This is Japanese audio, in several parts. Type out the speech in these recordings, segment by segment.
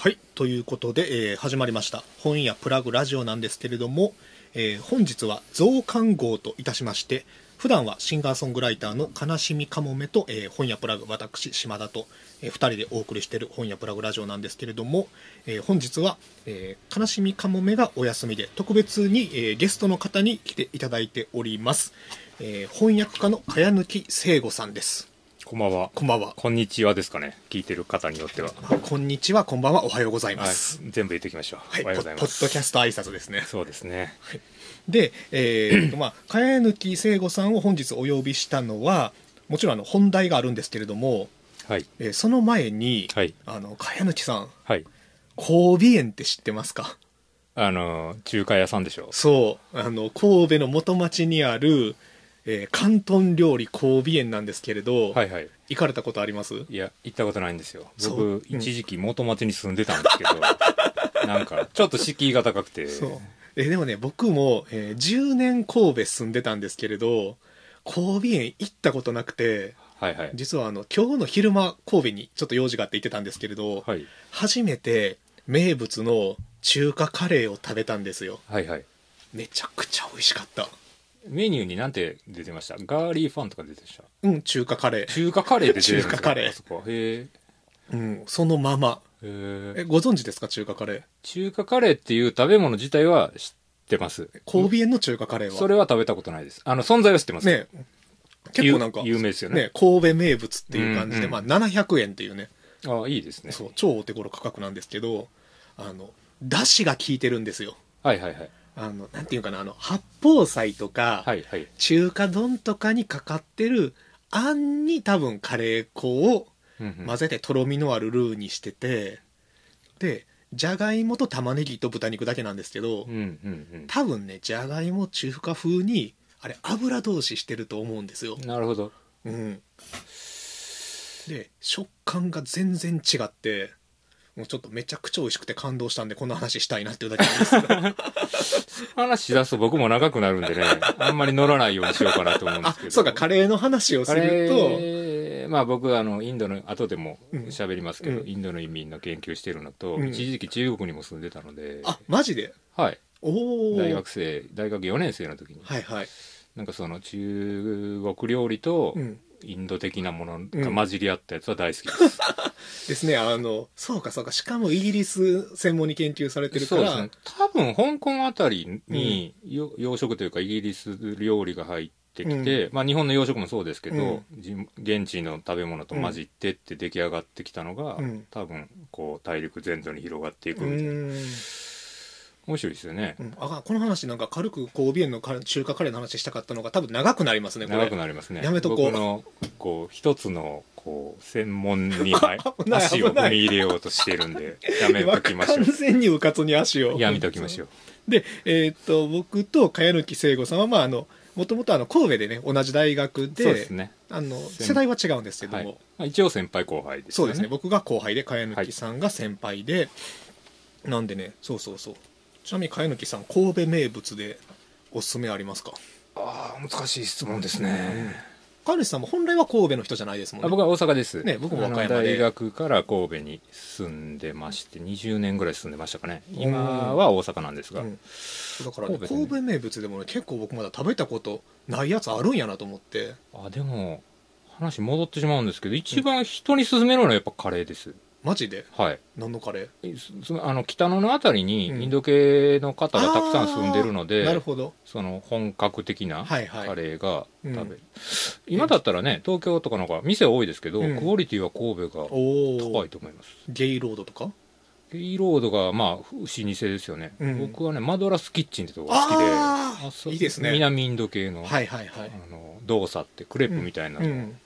はいということで、えー始まりました。本屋プラグラジオなんですけれども、えー本日は増刊号といたしまして普段はシンガーソングライターの悲しみかもめと、えー本屋プラグ私島田と、え2人でお送りしている本屋プラグラジオなんですけれども、え本日は、え悲しみかもめがお休みで特別に、えゲストの方に来ていただいております、え翻訳家の茅抜聖吾さんです。こんばんは。こんばんはこんにちはですかね。聞いてる方によっては。こんにちはこんばんはおはようございまはいす、。全部言っておきましょう。はい、おはようございポッます。ドキャスト挨拶ですね。そうですね。で、えーとまあ、茅抜聖吾さんを本日お呼びしたのは、もちろんあの本題があるんですけれども、はい。えーその前に、はい。あの茅抜さん、はい。神戸園って知ってますか？あの、中華屋さんでしょ。そう、あの神戸の元町にある、えー広東料理神戸園なんですけれど、はいはい。行かれたことあります？いや、行ったことないんですよ。そう僕、一時期元町に住んでたんですけど、なんか、ちょっと敷居が高くて。そうえーでもね僕も、えー10年神戸住んでたんですけれど神戸園行ったことなくてはいはい。実はあの今日の昼間神戸にちょっと用事があって行ってたんですけれど、はい。初めて名物の中華カレーを食べたんですよはいはい。めちゃくちゃ美味しかったメニューになんて出てました？ガーリーファンとか出てました？うん中華カレー。中華カレーって出てるんですか？中華カレー。あそこ。へうんそのまま。え。へえ。えご存知ですか？中華カレー。中華カレーっていう食べ物自体は知ってます。神戸園の中華カレーは？それは食べたことないです。あの、存在は知ってます。ね結構なんか有有名ですよね。ね神戸名物っていう感じで、うんまあ700円っていうね。ああ、いいですね。そう超お手頃価格なんですけどあのだしが効いてるんですよ。はいはいはい。あのなんていうかなあの八宝菜とか、はいはい。中華丼とかにかかってるあんに多分カレー粉を混ぜてとろみのあるルーにしててでじゃがいもと玉ねぎと豚肉だけなんですけど、多分ねじゃがいも中華風にあれ油通ししてると思うんですようん。なるほど。うんで食感が全然違ってもうちょっとめちゃくちゃ美味しくて感動したんでこんな話したいなっていうだけなんですけど。話し出すと僕も長くなるんでね、あんまり乗らないようにしようかなと思うんであすけど。そうかカレーの話をすると。ーまあ僕あのインドの後でも喋りますけど、うん。インドの移民の研究してるのと、うん。一時期中国にも住んでたので、あマジで？はい。おお大学生大学4年生の時に、はいはい。なんかその中国料理とうんインド的なものが混じり合ったやつは大好きです、ですね。あのそうかそうか。しかもイギリス専門に研究されてるから。そうですね。多分香港あたりに、よ洋食というかイギリス料理が入ってきて、まあ日本の洋食もそうですけど、じ現地の食べ物と混じってって出来上がってきたのが、うん。多分こう大陸全土に広がっていくうみたいな、ん面白いですよね、うん。あこの話なんか軽く神戸園のカ中華カレーの話したかったのが多分長くなりますね長くなりますね。やめとこう。僕のこう一つのこう専門に、足を踏み入れようとしてるんでやめときましょ完全にうかつに足を。うやめときましょう。で、えーっと僕と茅抜聖吾さんはまああのもともとあの神戸でね同じ大学でそうですね。あの世代は違うんですけども、はい、まあ、一応先輩後輩ですよね。そうですね。僕が後輩で茅抜さんが先輩で、なんでねそうそうそうちなみに茅抜さん神戸名物でおすすめありますか？ああ難しい質問ですね、茅抜さんも本来は神戸の人じゃないですもんね。あ僕は大阪です、ね僕も和歌山で。大学から神戸に住んでまして20年ぐらい住んでましたかね。今は大阪なんですが、うん。だから、ね、神戸でね。神戸名物でもね結構僕まだ食べたことないやつあるんやなと思って。あでも話戻ってしまうんですけど一番人に勧めるのはやっぱカレーです、マジで？はい。何のカレそそあの北野のあたりにうん。インド系の方がたくさん住んでるので、なるほど。その本格的なはいはい。カレーが食べる、うん今だったらね東京とかの方が店多いですけど、うん。クオリティは神戸がおお高いと思います。ゲイロードとか？ゲイロードがまあ老舗ですよね、うん。僕はねマドラスキッチンってとこが好きであーそういいですね。南インド系の,、はいはいはい。あのドーサってクレープみたいなのを、うん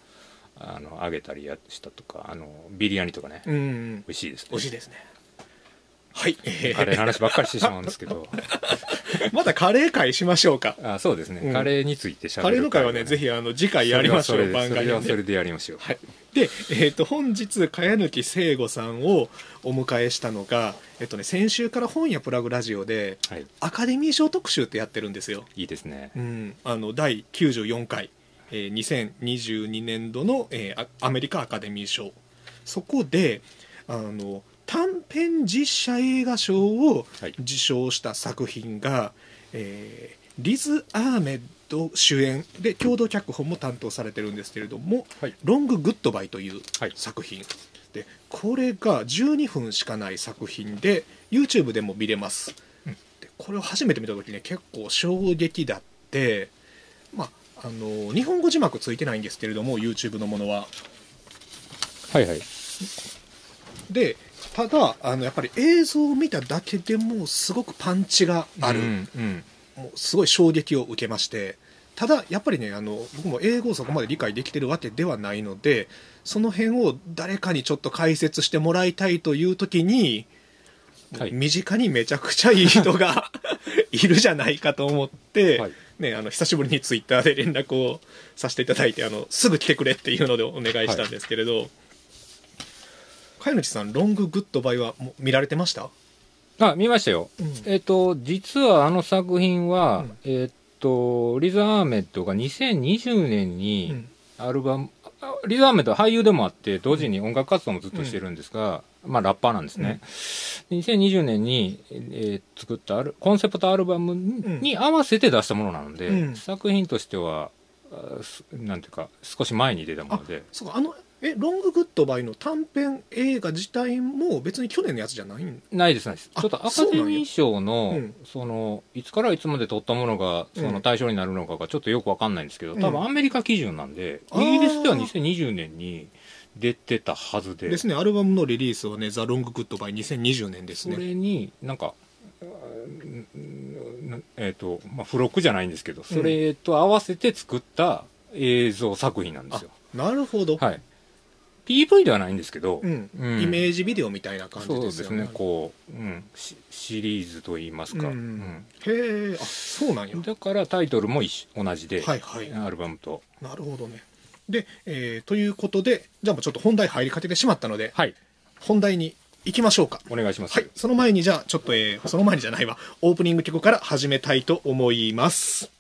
あの揚げたりやしたとかあのビリヤニとかね、うんうん。美味しいですね。美味しいですね。はい、えカレーの話ばっかりしてしまうんですけど。またカレー会しましょうか。あそうですね、うん。カレーについてしゃべカるレーの会はねぜひあの次回やりましょう番それ外編で。はそれでやりましょう、はい、で、えー、と本日茅抜聖吾さんをお迎えしたのが、えっとね、先週から本屋プラグラジオではい、アカデミー賞特集ってやってるんですよ、いいですね。うん、あの第94回、えー2022年度の、えーアアメリカアカデミー賞。そこであの短編実写映画賞をはい。受賞した作品が、えーリズ・アーメッド主演。で共同脚本も担当されてるんですけれどもはい「ロング・グッドバイ」というはい。作品、でこれが12分しかない作品で YouTube でも見れます、うん。でこれを初めて見た時ね結構衝撃だっての日本語字幕ついてないんですけれども YouTube のものは。はいはい。でただあのやっぱり映像を見ただけでもすごくパンチがある、うんうん。もうすごい衝撃を受けまして。ただやっぱりねあの僕も英語をそこまで理解できてるわけではないのでその辺を誰かにちょっと解説してもらいたいという時に、はい。身近にめちゃくちゃいい人が いるじゃないかと思って、はいね、あの久しぶりにツイッターで連絡をさせていただいてあのすぐ来てくれっていうのでお願いしたんですけれど、飼い主さんロンググッドバイは見られてました、あ見ましたよ。うん。えっ、と実はあの作品は、うん。えっ、とリズ・アーメッドが2020年うにん。アルバム、あリズ・アーメッドは俳優でもあって同時に音楽活動もずっとしてるんですが、まあラッパーなんですね、2020年に、えー作ったアルコンセプトアルバムに合わせて出したものなので、うん。作品としてはなんていうか少し前に出たもので。そうかあのえロンググッドバイの短編映画自体も別に去年のやつじゃないん？ないですないです。あちょっとアカデミー賞のそそのいつからいつまで撮ったものがそうん。の対象になるのかがちょっとよくわかんないんですけど、うん。多分アメリカ基準なんで、イギリスでは2020年に出てたはずで。ですね。アルバムのリリースはね「ザ・ロング・グッドバイ」2020年ですね。それになんかえっ、とまあ付録じゃないんですけどそれと合わせて作った映像作品なんですよ、なるほど、はい PV ではないんですけど、うん。うん。イメージビデオみたいな感じそうでよね。ですすね。こう、うん、シシリーズといいますか、うんうん。へえあそうなんや。だからタイトルも同じで、はいはい。アルバムと。なるほどね。で、えーということでじゃあもうちょっと本題入りかけてしまったのではい。本題に行きましょうか。お願いします、はい。その前にじゃあちょっと、えーその前にじゃないわ。オープニング曲から始めたいと思います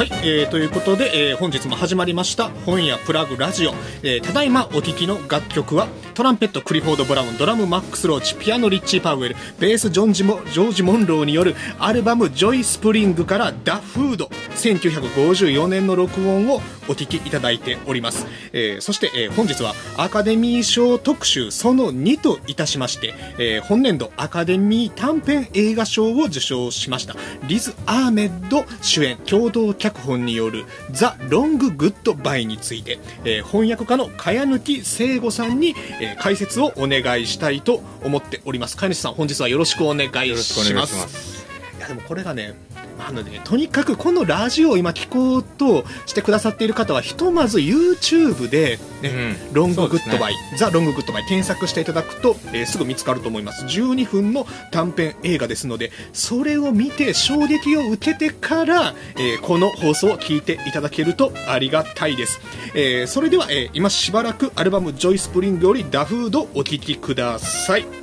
はい、えーということで、えー本日も始まりました本屋プラグラジオ、えーただいまお聴きの楽曲はトランペットクリフォード・ブラウンドラムマックス・ローチピアノリッチー・パウエルベースジョンジモジョージ・モローによるアルバム「ジョイ・スプリング」から「ダフード」1954年の録音をお聴きいただいております、えーそして、えー本日はアカデミー賞特集その2といたしまして、えー本年度アカデミー短編映画賞を受賞しました。リズ・アーメッド主演共同脚本による「ザ・ロング・グッド・バイ」について、えー翻訳家の茅抜聖吾さんに、えー解説をお願いしたいと思っております。茅主さん本日はよろしくお願いします。します。いやでもこれがねあのねとにかくこのラジオを今聞こうとしてくださっている方はひとまず YouTube で、ねうん。ロンググッドバイ、そザ・ロンググッドバイ検索していただくと、えーすぐ見つかると思います。12分の短編映画ですのでそれを見て衝撃を受けてから、えーこの放送を聞いていただけるとありがたいです、えーそれでは、えー今しばらくアルバム「ジョイ・スプリング」より「ダフード」お聴きください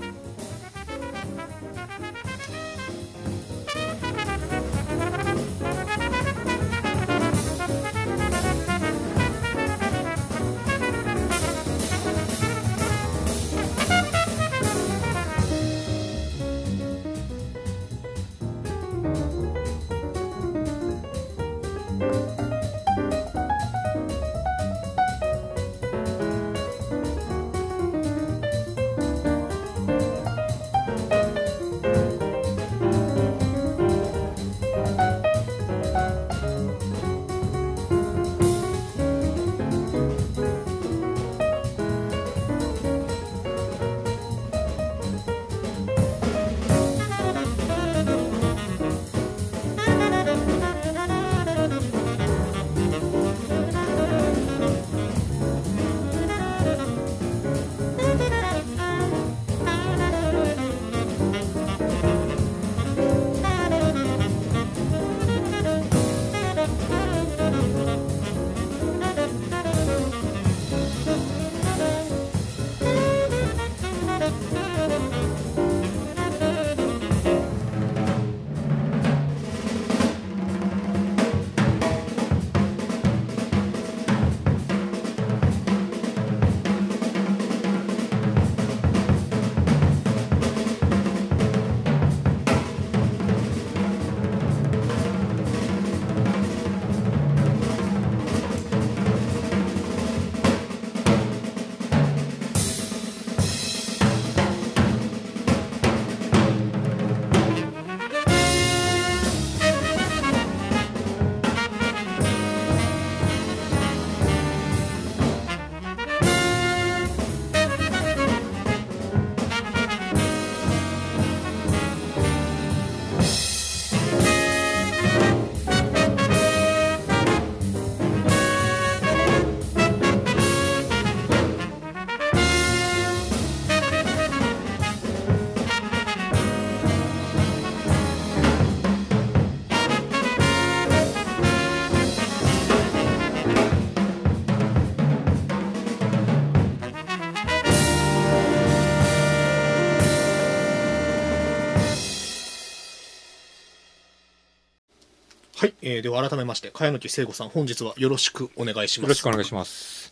はい、えーでは改めまして茅野聖子さん本日はよろしくお願いします。よろしくお願いします。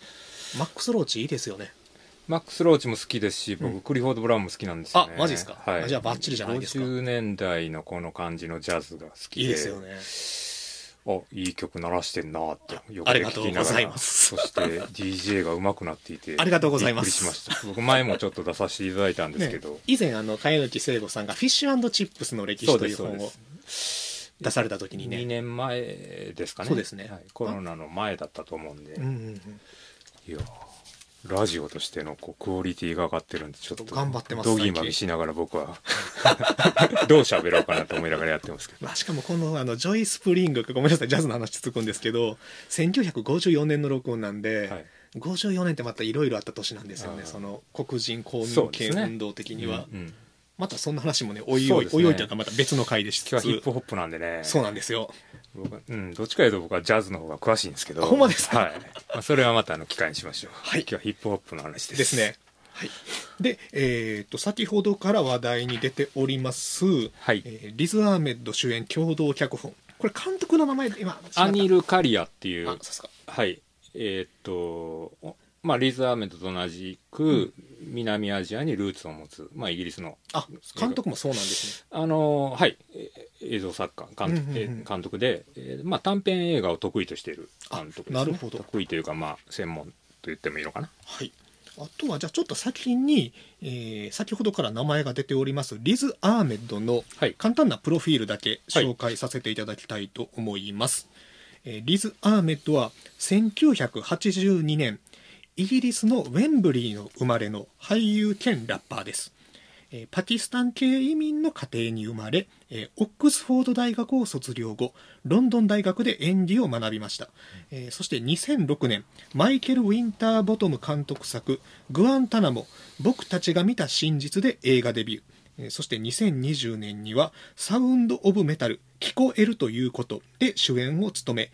マックスローチいいですよね。マックス・ローチも好きですし僕、うん。クリフォード・ブラウンも好きなんですよね。あマジですか？はい、あじゃあバッチリじゃないですか。50年代のこの感じのジャズが好きで。いいですよね。あいい曲鳴らしてんなって横ありがとうで聞きながら。ございますそして DJ が上手くなっていてありがとうございます。びっくりしました。僕前もちょっと出させていただいたんですけど、ね、以前あの茅野聖子さんが「フィッシュチップスの歴史」という本を。そう出された時に2ね年前ですかね。そうですね。はい、コロナの前だったと思うんで、うんうんうん。いやラジオとしてのこうクオリティが上がってるんでちょっと頑張ってますドギマギしながら僕は どう喋ろうかなと思いながらやってますけど。まあ、しかもこのあのジョイ・スプリングごめんなさいジャズの話つくんですけど1954年の録音なんで、はい。54年ってまたいろいろあった年なんですよね。その黒人公民権運動的には、うんうんまたそんな話もねおいおい、ね。おいおいというかまた別の回でしつ今日はヒッつプホップなんでね。そうなんですよ。うん、どっちかというと僕はジャズの方が詳しいんですけど。あほんまですか？はい、まあ、それはまたあの機会にしましょう。はい。今日はヒップホップの話です。ですね。はい。でえっと先ほどから話題に出ております、はい。えーリズ・アーメッド主演共同脚本。これ監督の名前で今アニルル・カリアっていう。あさすがはい。えーっとおまあリズ・アーメントと同じく、南アジアにルーツを持つ、まあ、イギリスの。あ監督もそうなんですね。あのはい。え映像作家監督,、監督で、えーまあ、短編映画を得意としている監督です、ね、あなるほど。得意というか、まあ、専門と言ってもいいのかな。はい。あとは、じゃあちょっと先に、えー先ほどから名前が出ております、リズ・アーメッドのはい。簡単なプロフィールだけ紹介させていただきたいと思います。えーリズ・アーメッドは1982年、イギリスのウェンブリーの生まれの俳優兼ラッパーです。パキスタン系移民の家庭に生まれ、オックスフォード大学を卒業後ロンドン大学で演技を学びました、そして2006年マイケル・ウィンターボトム監督作「グアンタナモ僕たちが見た真実」で映画デビューそして2020年には「サウンド・オブ・メタル聞こえるということ」で主演を務め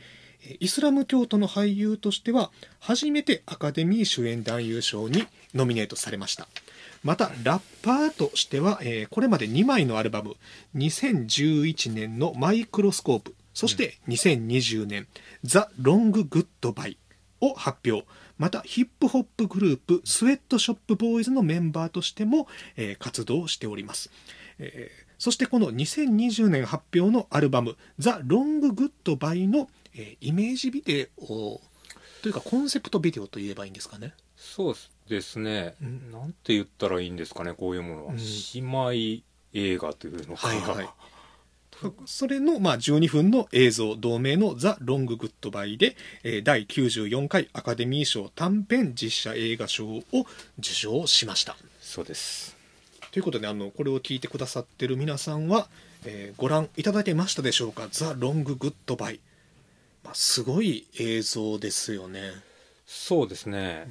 イスラム教徒の俳優としては初めてアカデミー主演男優賞にノミネートされました。またラッパーとしては、えーこれまで2枚のアルバム2011年の「マイクロスコープ」そして2020年「ザ・ロング・グッド・バイ」を発表。またヒップホップグループスウェットショップボーイズのメンバーとしても、えー活動しております、えーそしてこの2020年発表のアルバム「ザ・ロング・グッド・バイの」えーイメージビデオというかコンセプトビデオと言えばいいんですかね？そうですね、うん。なんて言ったらいいんですかね？こういうものは、うん。姉妹映画というのか、はいはい。それの、まあ、12分の映像同名の「ザ・ロング・グッド・バイで」えー第94回アカデミー賞短編実写映画賞を受賞しました。そうです。ということであのこれを聞いてくださってる皆さんは、えーご覧いただけましたでしょうか「ザ・ロング・グッド・バイ」まあ、すごい映像ですよね、そうですね。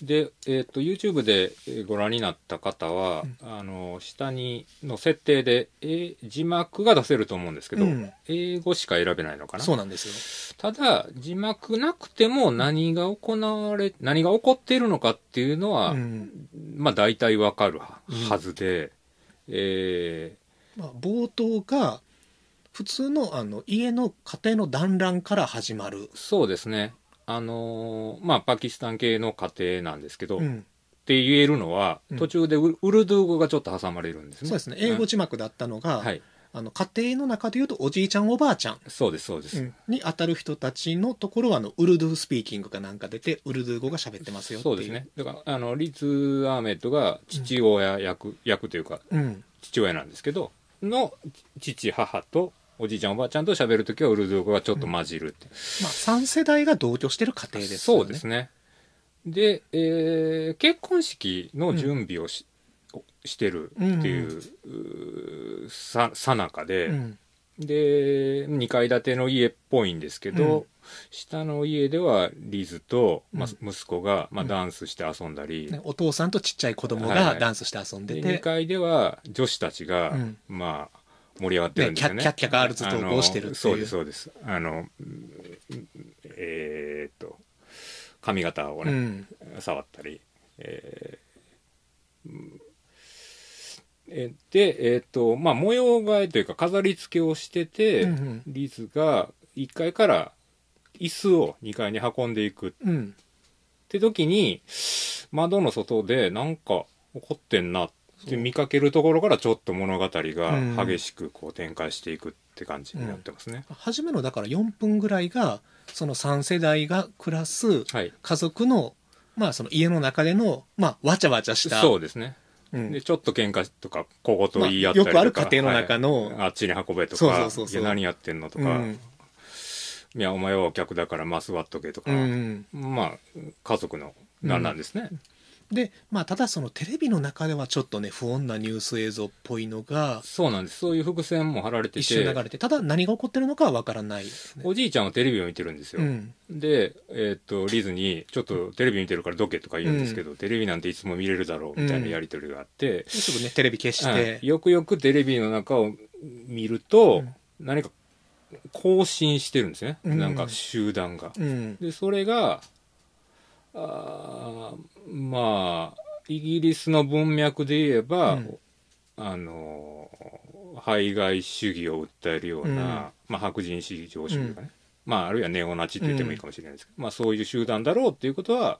う、ん。で、えー、と YouTube でえーご覧になった方は、うん。あの下にの設定で、えー字幕が出せると思うんですけど、うん。英語しか選べないのかな。そうなんですよ。ただ字幕なくても何が行われ何が起こっているのかっていうのは、うん。まあ大体わかるはずで、えまあ、冒頭が普通のあの家の家庭の団らんから始まる。ー、そうですね。あのーまあパキスタン系の家庭なんですけど、っうん。て言えるのはうん。途中でウウルドゥー語がちょっと挟まれるんですね。そうですね。英語字幕だったのが、はい。あの家庭の中でいうとおじいちゃんおばあちゃんそうですそうです、に当たる人たちのところはあの Urdu speaking かなんか出てウルドゥー語が喋ってますよっていそうですね。だからあのリズ・アーメッドが父親役,、役というかうん。父親なんですけどの父母とおじいちゃんおばあちゃんと喋るときはウルドゥー語がちょっと混じるって、まあ3世代が同居してる家庭ですよそねうですね。で、えー結婚式の準備をし,、してるっていう,ささなかで、うん。で2階建ての家っぽいんですけど、うん。下の家ではリズと、まあう息子が、まあ、うん。ダンスして遊んだり、ねお父さんとちっちゃい子供はいはい。がダンスして遊んででて、2階では女子たちが、うん。まあ盛り上がってるんですよね。ねキャッキャッキャガールズトークをしてるっていう。あのそうですそうです。あのうんえーっと髪型をね、うん。触ったり、えーで、えっ、と、まあ、模様替えというか飾り付けをしてて、うんうん。リズが1階から椅子を2階に運んでいく。っうん。て時に、窓の外でなんか起こってんなって見かけるところからちょっと物語うん。が激しくこう展開していくって感じになってますね。初めのだから4分ぐらいがその3世代が暮らすはい。家族のまあその家の中でのまあわちゃわちゃしたそうですね。うん。で、ちょっと喧嘩とか、小言言い合ったりとか、まあよくある家庭の中のはい。あっちに運べとか、何やってんのとか、うん。いや、お前はお客だからマス割っとけとか、うんまあ、家族のなんなんですね。でまあただそのテレビの中ではちょっとね不穏なニュース映像っぽいのがそうなんです。そういう伏線も張られてて、一瞬流れてただ何が起こってるのかはわからないねおじいちゃんはテレビを見てるんですよ。うんで、えーっと、リズに、ちょっとテレビ見てるからどけとか言うんですけど、テレビなんていつも見れるだろうみたいなやりとりがあって、すぐねテレビ消しはいて、よくよくテレビの中を見ると、何か更新してるんですね。うんなんか集団が。うんで、それが、あーまあ、イギリスの文脈で言えば、うん。あの、排外主義を訴えるような、うん。まあ、白人至上主義がね、まあ、あるいはネオナチって言ってもいいかもしれないですけど、まあ、そういう集団だろうっていうことは、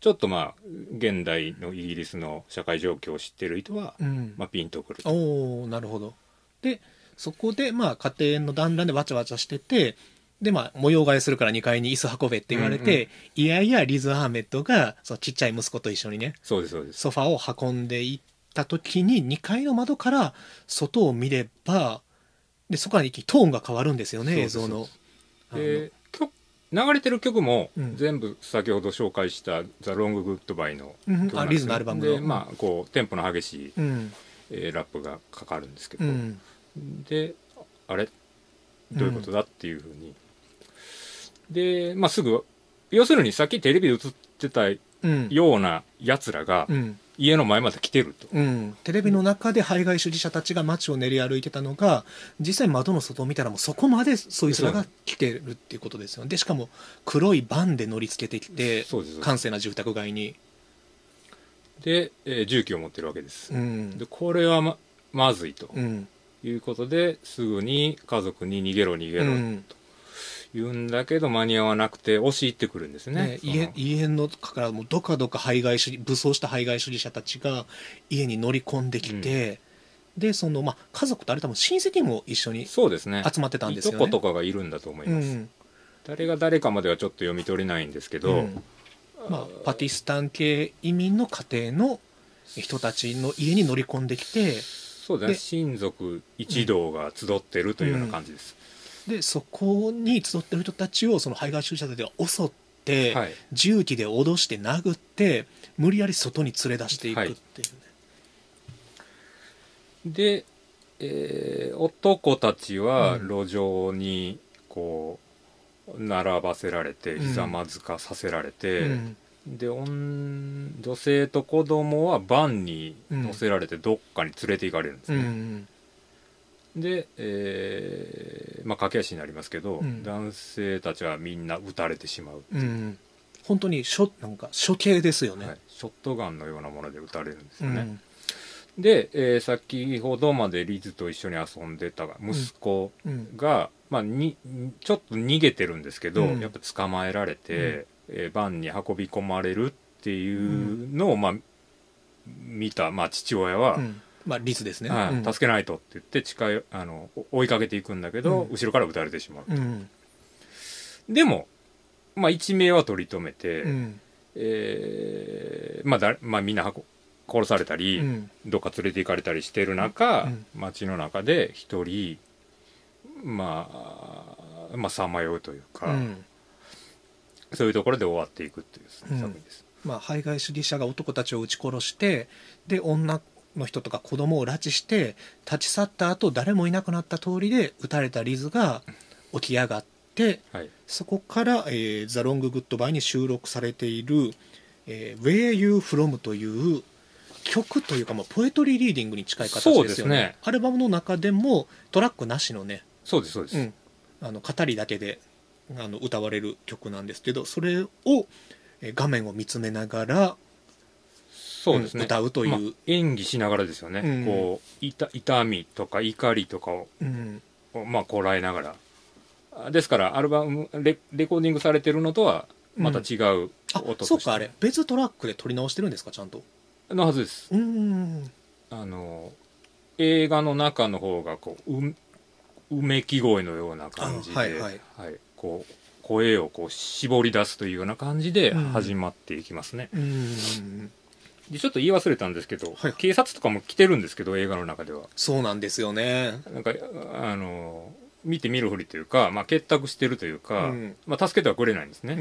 ちょっとまあ、現代のイギリスの社会状況を知ってる人は、うん。まあ、ピンとくる。おおなるほど。でそこでまあ家庭の団らんでわちゃわちゃしててでまあ模様替えするから2階に椅子運べって言われて、うんうん。いやいやリズ・アーメッドがそのちっちゃい息子と一緒にねそうです、そうです。ソファーを運んでいった時に2階の窓から外を見ればでそこから一気にトーンが変わるんですよね映像の。で曲流れてる曲もうん。全部先ほど紹介した「ザ・ロング・グッドバイ」のうん曲なん。ですねあリズのアルバムの。でまあこうテンポの激しい、うん。えーラップがかかるんですけど、うん。であれ？どういうことだ？っていうふうに、でまあすぐ要するにさっきテレビで映ってたうん。ようなやつらがうん。家の前まで来てると、うん、テレビの中で排外主義者たちが街を練り歩いてたのが実際窓の外を見たらもうそこまでそいつらが来てるっていうことですよね。でしかも黒いバンで乗り付けてきて閑静な住宅街に、で、えー銃器を持ってるわけです、うん。でこれはままずいとうん。いうことですぐに家族に逃げろ逃げろうん言うんだけど間に合わなくて押し入ってくるんですね。ね、その。家家のからもうどかどか排外主義武装した排外主義者たちが家に乗り込んできて、でその、まあ、家族とあれ多分親戚も一緒にそうですね。集まってたんですよね。いとことかがいるんだと思いうます、ん。誰が誰かまではちょっと読み取れないんですけど、うん。まあ、パキスタン系移民の家庭の人たちの家に乗り込んできてそうですねで親族一同が集ってるというような感じです、でそこに集ってる人たちをその排外主義者たちが襲って、はい。重機で脅して殴って無理やり外に連れ出していくっていうね、で、えー男たちはうん。路上にこう並ばせられてうん。ひざまずかさせられて、うん。で女女性と子供はバンに乗せられてどっかに連れて行かれるんですうね、んで、えーまあ駆け足になりますけど、うん。男性たちはみんな撃たれてしまう、う。ん。本当に処なんか処刑ですよね、はい、ショットガンのようなもので撃たれるんですよね、うん。で、えー先ほどまでリズと一緒に遊んでた息子うん。が、まあ、にちょっと逃げてるんですけど、うん。やっぱ捕まえられて、えーバンに運び込まれるっていうのを、まあ、見た、まあ、父親は、うんまあリズですね、はい。うん。助けないとって言って近いあの追いかけていくんだけど、うん。後ろから撃たれてしまう、うん。でも、まあ、一命は取り留めて、うん。えーまあだまあ、みんな運殺されたり、うん。どっか連れて行かれたりしてる中、うん。街の中で一人、まあ、まあ、さまようというか、うん。そういうところで終わっていくっていう作うん品です。まあ、排外主義者が男たちを撃ち殺してで女の人とか子供を拉致して立ち去った後誰もいなくなった通りで撃たれたリズが起き上がってはい。そこから「えー、ザ・ロング・グッドバイ」に収録されている「えー Where You From」という曲というか、まあ、ポエトリーリーディングに近い形ですよねねアルバムの中でもトラックなしのね、そうです、そうです。うん、あの語りだけであの歌われる曲なんですけどそれをえー画面を見つめながらそうですね、うん歌うという。まあ演技しながらですよね、うん。こう痛痛みとか怒りとかをうん。まあこらえながら。あですからアルバムレレコーディングされてるのとはまた違うあ音として、そうかあれ別トラックで撮り直してるんですかちゃんと？のはずです。あの映画の中の方がこうううめき声のような感じで、あはいはい。こう声をこう絞り出すというような感じでうん。始まっていきますね、うーんでちょっと言い忘れたんですけど、はい。警察とかも来てるんですけど映画の中では。そうなんですよね。なんかあの見て見るふりというか、まあ、結託してるというか、うん。まあ、助けてはくれないんですうね、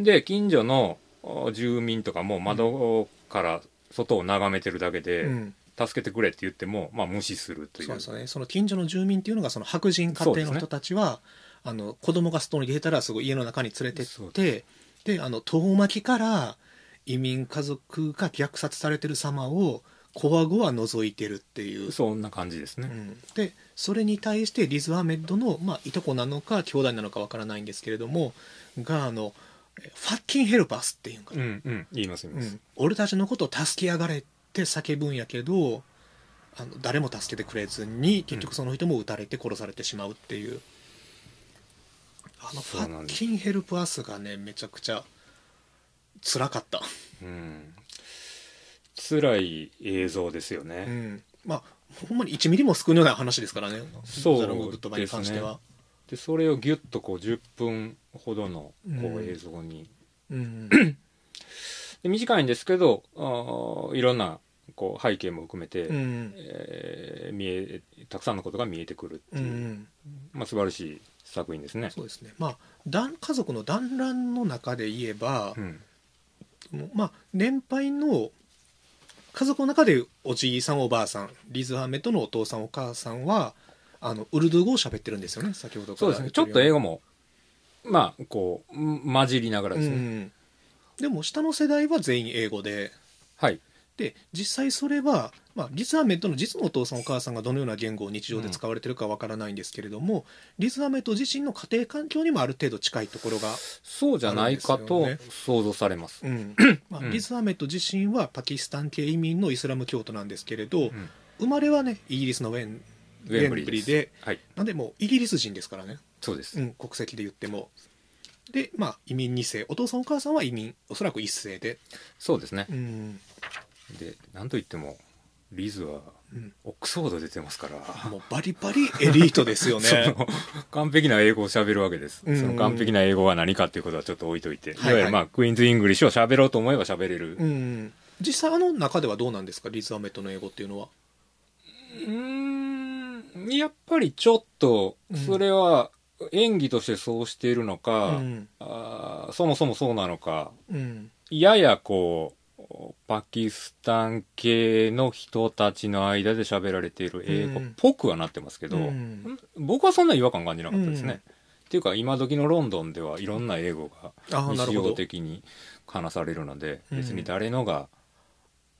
ん。で近所のお住民とかも窓から外を眺めてるだけで、うん。助けてくれって言っても、まあ、無視するという。そうですよね。その近所の住民っていうのがその白人家庭の人たちは、あの子供が外に出たらすごい家の中に連れてってであの遠巻きから移民家族が虐殺されてる様をこわごわ覗いてるっていう。そんな感じですね、うん。でそれに対してリズ・アメッドの、まあ、いとこなのか兄弟なのかわからないんですけれどもがあのえ fucking help us っていうんかな、うんうん言います言います、うん。俺たちのことを助けやがれって叫ぶんやけどあの誰も助けてくれずに結局その人も撃たれて殺されてしまうっていう、あの fucking help us がねめちゃくちゃ辛かった、うん。辛い映像ですようね、ん、まあほんまに1ミリも救うような話ですからね。そうザ・ロング・グッドバイに関しては。でそれをギュッとこう10分ほどのこう映像に、うん。で短いんですけどあーいろんなこう背景も含めて、うん。えー見えたくさんのことが見えてくるってう。いう、ん。まあ、素晴らしい作品ですね。そうですね。まあ団家族の団らんの中で言えばう、んまあ年配の家族の中でおじいさんおばあさんリズ・ハメとのお父さんお母さんはあのウルドゥー語を喋ってるんですよね先ほどから。そうですね。ちょっと英語語もまあこうん混じりながらですね、うん、でも下の世代は全員英語で。はいで実際それは、まあ、リズ・アメットの実のお父さんお母さんがどのような言語を日常で使われてるかわからないんですけれども、リズ・アメット自身の家庭環境にもある程度近いところがそうじゃないかと想像されます。うん。まあうん。リズ・アメット自身はパキスタン系移民のイスラム教徒なんですけれど、うん。生まれはねイギリスのウェンウェンブリーではい。なんでもうイギリス人ですからね、そうです、うん、国籍で言っても。でまあ移民2世。お父さんお母さんは移民。おそらく1世で、そうですね。う、んでなんといってもリズはうん、オックスフォード出てますから。もうバリバリエリートですよね。完璧な英語を喋るわけです、うん。その完璧な英語が何かっていうことはちょっと置いといて、はいはい。いわゆるまあクイーンズ・イングリッシュを喋ろうと思えば喋れる、うん。実際あの中ではどうなんですか？リズ・アメットの英語っていうのは。うーん。やっぱりちょっとそれは演技としてそうしているのか、うん。あーそもそもそうなのかうん。ややこうパキスタン系の人たちの間で喋られている英語っぽくはなってますけど、うん。僕はそんな違和感感じなかったですね。うん。っていうか今時のロンドンではいろんな英語が日常的に話されるのでうん。別に誰のが、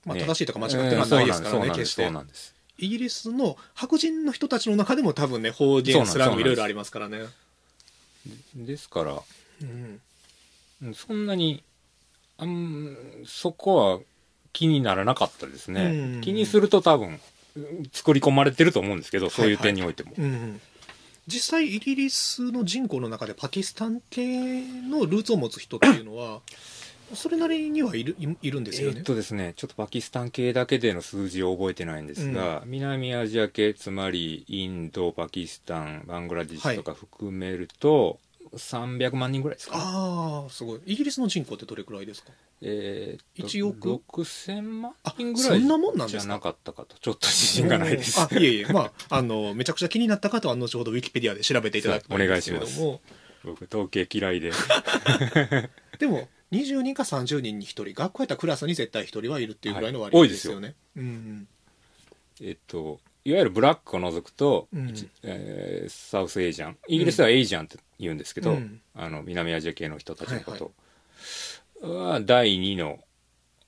まあ、ね正しいとか間違ってないですからね、決して。そうなんですイギリスの白人の人たちの中でも多分ね方言スラングいろいろありますからね。ですからうん。うんそんなにあんそこは気にならなかったですね、うん。気にすると多分うん作り込まれてると思うんですけどそういう点においても、うん。実際イギリスの人口の中でパキスタン系のルーツを持つ人っていうのは それなりにはいるいいるんですよね。えーっ、とですねちょっとパキスタン系だけでの数字を覚えてないんですが、南アジア系つまりインドパキスタンバングラディッシュとか含めると、300万人ぐらいですか、ね。ああすごい。イギリスの人口ってどれくらいですか？えーっと1億？6000万あ人ぐらいそんなもんなんですか？じゃなかったかと。ちょっと自信がないです。あいえいえ。まああのめちゃくちゃ気になった方は後ほどウィキペディアで調べていただくと思うんです僕統計嫌いで。でも20人か30人に1人学校やったらクラスに絶対1人はいるっていうぐらいのはい割合ですよ。ね、うん。えっといわゆるブラックを除くと、うん。一えーサウスエイジャン。イギリスではエイジャンって言うんですけど、うん。あの南アジア系の人たちのこと。は第2の、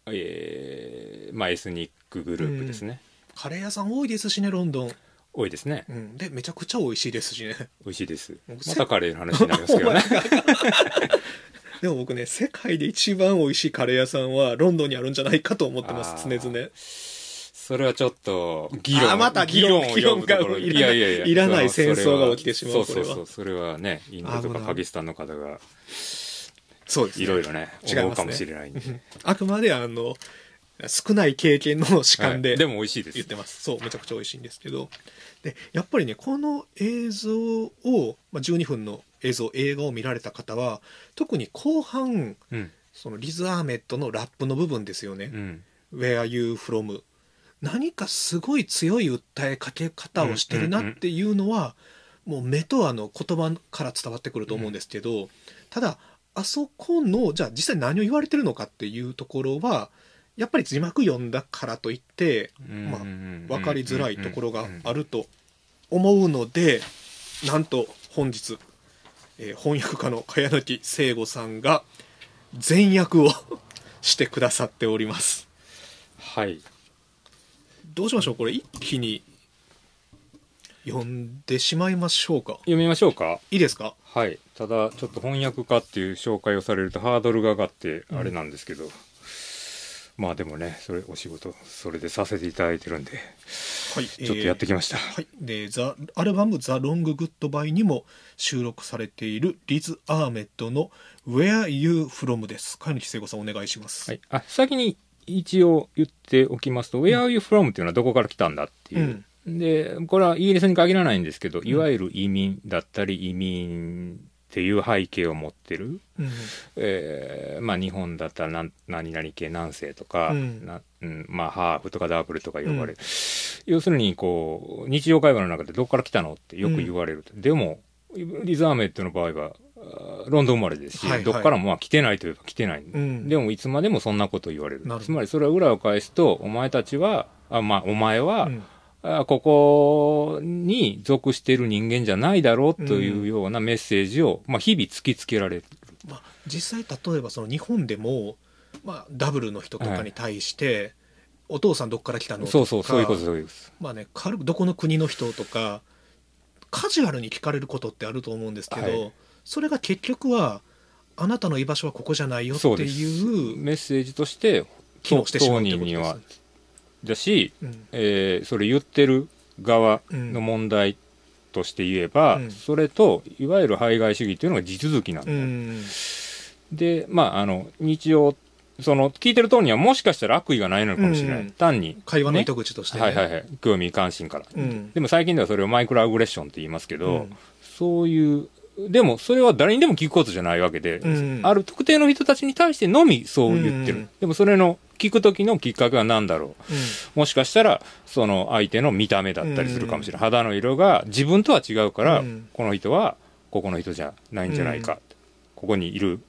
えーまあ、エスニックグループですね、カレー屋さん多いですしねロンドン、多いですね。うん、でめちゃくちゃ美味しいですしね。美味しいです。またカレーの話になりますけどね。でも僕ね世界で一番美味しいカレー屋さんはロンドンにあるんじゃないかと思ってます常々それはちょっと、議論。あまた議論を呼ぶところ議論がいやいやいや。いらない戦争が起きてしまうそうそうそう。それはね、インドとかパキスタンの方が、そうですねいろいろね、違うかもしれないんで。あくまであの少ない経験の主観で、はいでも美味しいです。言ってますそうめちゃくちゃ美味しいんですけどでやっぱりねこの映像を、まあ、12分の映像映画を見られた方は特に後半うん。そのリズ・アーメットのラップの部分ですよねうん。「Where You From」何かすごい強い訴えかけ方をしてるなっていうのは、もう目とあの言葉から伝わってくると思うんですけど、ただあそこのじゃあ実際何を言われてるのかっていうところはやっぱり字幕読んだからといってまあ分かりづらいところがあると思うのでなんと本日、えー翻訳家の茅貫聖吾さんが全訳を してくださっておりますはい。どうしましょう？これ一気に読んでしまいましょうか。読みましょうか？いいですか？はい。ただ、ちょっと翻訳家っていう紹介をされるとハードルが上がって、あれなんですけど、まあでもね、それ、お仕事、それでさせていただいてるんで、はいちょっとやってきました。はい、でザアルバム「ザ・ロング・グッド・バイ」にも収録されているリズ・アーメッドの「Where You From」です。茅貫聖吾さんお願いします、はい。あ、先に一応言っておきますと、Where are you from? っていうのはどこから来たんだっていう。で、これはイギリスに限らないんですけど、いわゆる移民だったり、移民っていう背景を持ってる、うんえーまあ日本だったら何々系南西とか、うんなうん、まあハーフとかダブルとか呼ばれる。要するに、こう、日常会話の中でどこから来たのってよく言われる。でも、リザーメットの場合は、ロンドン生まれですし、はいはい。どっからもまあ来てないといえば来てない。ん。でもいつまでもそんなこと言われる。つまりそれは裏を返すとお前たちはあまあお前は、うん。あここに属している人間じゃないだろうというようなメッセージを、まあ、日々突きつけられる。まあ、実際例えばその日本でも、まあ、ダブルの人とかに対して、お父さんどっから来たのとかそうそうそういうことそういうことです。まあね、軽くどこの国の人とかカジュアルに聞かれることってあると思うんですけど、はいそれが結局はあなたの居場所はここじゃないよっていうメッセージとして機能してしまうって当人にはことですね。だし、うん。えーそれ言ってる側の問題として言えば、うん。それといわゆる排外主義というのが地続きなんだ、うん。でまああの日常その聞いてる当人はもしかしたら悪意がないのかもしれない、うん。単に。会話の糸口として、ね。はいはいはい。興味関心から、うん。でも最近ではそれをマイクロアグレッションって言いますけど、うん。そういうでもそれは誰にでも聞くことじゃないわけで、うんある特定の人たちに対してのみそう言ってる、うんでもそれの聞く時のきっかけは何だろう。うん。もしかしたらその相手の見た目だったりするかもしれない、肌の色が自分とは違うから、うんこの人はここの人じゃないんじゃないか、ここにいる。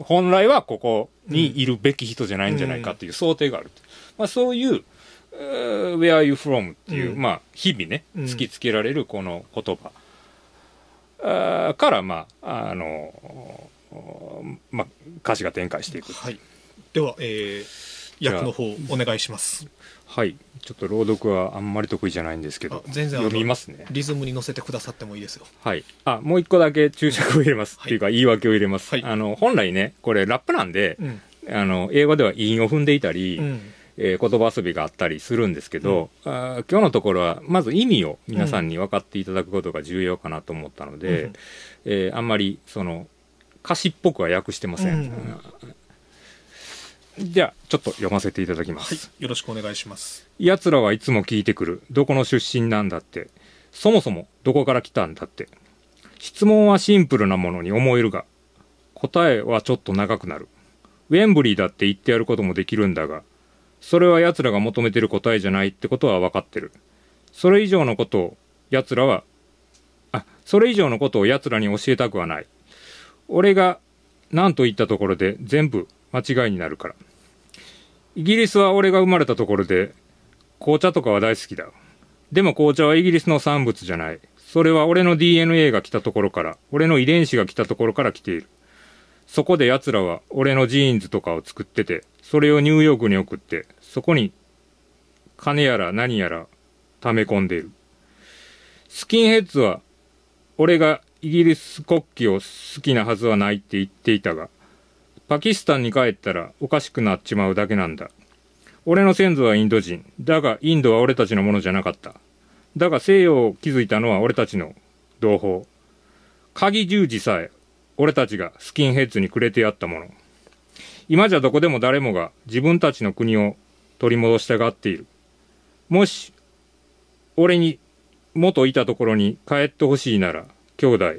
本来はここにいるべき人じゃないんじゃないかっていう想定がある、まあ、そういう「えー Where are you from?」っていう、うん。まあ、日々ねうん。突きつけられるこの言葉、あーから、まああのまあ、歌詞が展開していく。はい、では、えー役の方お願いします。はい。ちょっと朗読はあんまり得意じゃないんですけどあ全然読みますね。リズムに乗せてくださってもいいですよ。はい。あ、もう一個だけ 注釈を入れます。はい。っていうか、言い訳を入れます。はい。あの、本来ね、これラップなんで、うん。あの、英語では韻を踏んでいたり、うんえー言葉遊びがあったりするんですけど、あー今日のところは、まず意味を皆さんに分かっていただくことが重要かなと思ったので、うんえーあんまり、その、歌詞っぽくは訳してません。うんじゃあ、ちょっと読ませていただきます。はいよろしくお願いします奴らはいつも聞いてくる。どこの出身なんだって。そもそもどこから来たんだって。質問はシンプルなものに思えるが、答えはちょっと長くなる。ウェンブリーだって言ってやることもできるんだが、それは奴らが求めてる答えじゃないってことは分かってる。それ以上のことを奴らは、あ、それ以上のことを奴らに教えたくはない。俺が何と言ったところで全部間違いになるから。イギリスは俺が生まれたところで紅茶とかは大好きだ。でも紅茶はイギリスの産物じゃない。それは俺の DNA が来たところから、俺の遺伝子が来たところから来ている。そこで奴らは俺のジーンズとかを作ってて、それをニューヨークに送って、そこに金やら何やら溜め込んでいる。スキンヘッズは俺がイギリス国旗を好きなはずはないって言っていたが、パキスタンに帰ったらおかしくなっちまうだけなんだ。俺の先祖はインド人。だが、インドは俺たちのものじゃなかった。だが、西洋を築いたのは俺たちの同胞。鍵十字さえ、俺たちがスキンヘッズにくれてやったもの。今じゃどこでも誰もが自分たちの国を取り戻したがっている。もし、俺に元いたところに帰ってほしいなら、兄弟、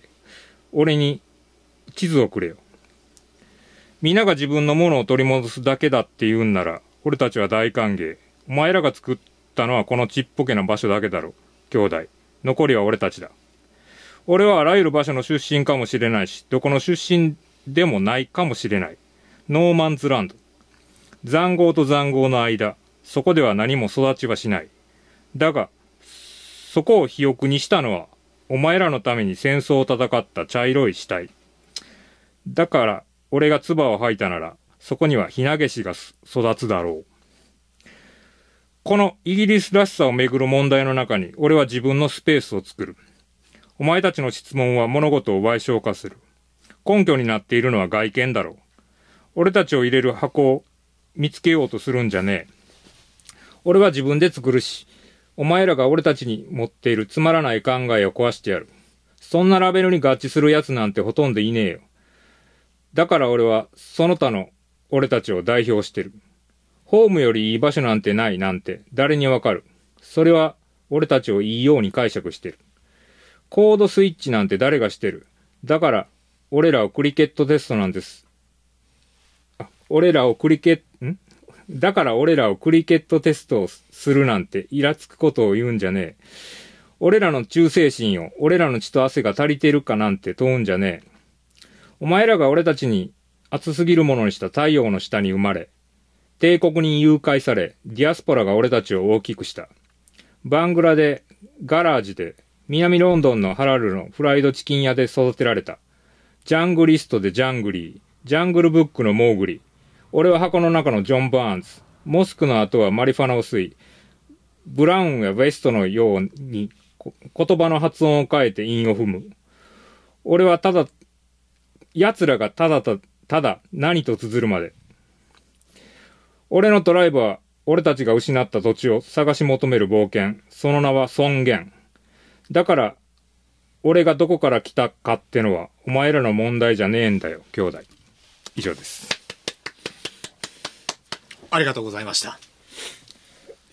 俺に地図をくれよ。皆が自分のものを取り戻すだけだって言うんなら、俺たちは大歓迎。お前らが作ったのはこのちっぽけな場所だけだろ。兄弟。残りは俺たちだ。俺はあらゆる場所の出身かもしれないし、どこの出身でもないかもしれない。ノーマンズランド。残壕と残壕の間、そこでは何も育ちはしない。だが、そこを肥沃にしたのは、お前らのために戦争を戦った茶色い死体。だから、俺が唾を吐いたなら、そこにはひなげしが育つだろう。このイギリスらしさをめぐる問題の中に、俺は自分のスペースを作る。お前たちの質問は物事を賠償化する。根拠になっているのは外見だろう。俺たちを入れる箱を見つけようとするんじゃねえ。俺は自分で作るし、お前らが俺たちに持っているつまらない考えを壊してやる。そんなラベルに合致する奴なんてほとんどいねえよ。だから俺は、その他の俺たちを代表してる。ホームよりいい場所なんてないなんて誰にわかる。それは俺たちをいいように解釈してる。コードスイッチなんて誰がしてる？だから俺らをクリケットテストなんです。あ俺らをクリケット、ん？だから俺らをクリケットテストをするなんてイラつくことを言うんじゃねえ。俺らの忠誠心を、俺らの血と汗が足りてるかなんて問うんじゃねえ。お前らが俺たちに熱すぎるものにした太陽の下に生まれ、帝国に誘拐され、ディアスポラが俺たちを大きくした。バングラで、ガラージで、南ロンドンのハラルのフライドチキン屋で育てられた。ジャングリストでジャングリー、ジャングルブックのモーグリ。俺は箱の中のジョン・バーンズ。モスクの後はマリファナを吸い、ブラウンやウェストのように言葉の発音を変えて韻を踏む。俺はただ、奴らがただた、ただ何と綴るまで。俺のドライブは、俺たちが失った土地を探し求める冒険。その名は尊厳。だから、俺がどこから来たかってのは、お前らの問題じゃねえんだよ、兄弟。以上です。ありがとうございました。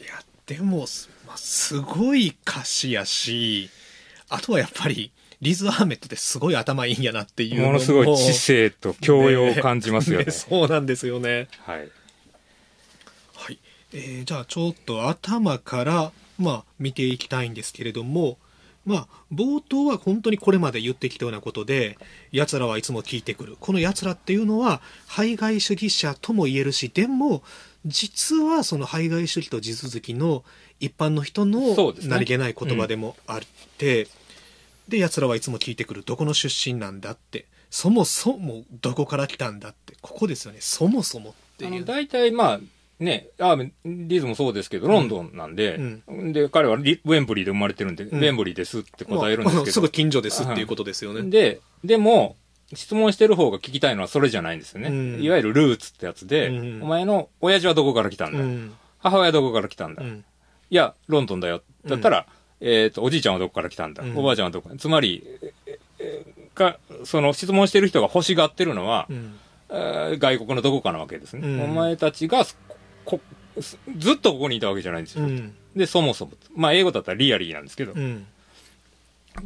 いや、でも、すまあ、すごい歌詞やし、あとはやっぱり、リズ・アーメットってすごい頭いいんやなっていうものすごい知性と教養を感じますよね。ね そうなんですよね。はい。はい。えーじゃあちょっと頭から、まあ、見ていきたいんですけれども、まあ、冒頭は本当にこれまで言ってきたようなことで、奴らはいつも聞いてくる。この奴らっていうのは、排外主義者とも言えるし、でも、実はその排外主義と地続きの一般の人の何気ない言葉でもあって、で、奴らはいつも聞いてくる。どこの出身なんだって。そもそもどこから来たんだって。ここですよね。そもそもっていう。大体まあ、ね、あリズもそうですけど、ロンドンなんで、で、彼はリウェンブリーで生まれてるんで、ん。ウェンブリーですって答えるんですけど。まあすぐ近所ですっていうことですよね。で、でも、質問してる方が聞きたいのはそれじゃないんですよね。うん。いわゆるルーツってやつで、うん。お前の親父はどこから来たんだ、うん。母親はどこから来たんだ、いうん。や、ロンドンだよ。だったら、えっ、と、おじいちゃんはどこから来たんだ、うん。おばあちゃんはどこ？つまり、ええか、その質問してる人が欲しがってるのは、外国のどこかなわけですね。うん。お前たちがこすずっとここにいたわけじゃないんですよ。うんで、そもそも。まあ、英語だったらリアリーなんですけど、うん、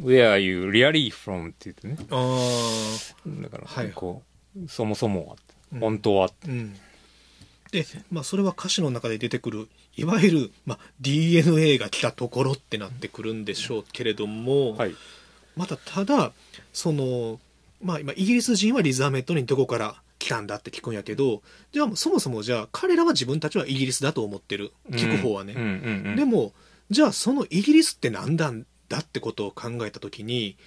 Where are you really from? って言ってね。あだから、はいこう、そもそもは、うん本当は、あうんでまあそれは歌詞の中で出てくるいわゆる、まあ、DNA が来たところってなってくるんでしょうけれども、はい。またただそのまあ今イギリス人はリズ・アメットにどこから来たんだって聞くんやけどじゃあそもそもじゃあ彼らは自分たちはイギリスだと思ってる聞く方はね、うんうんうん。でもじゃあそのイギリスって何なんだってことを考えた時に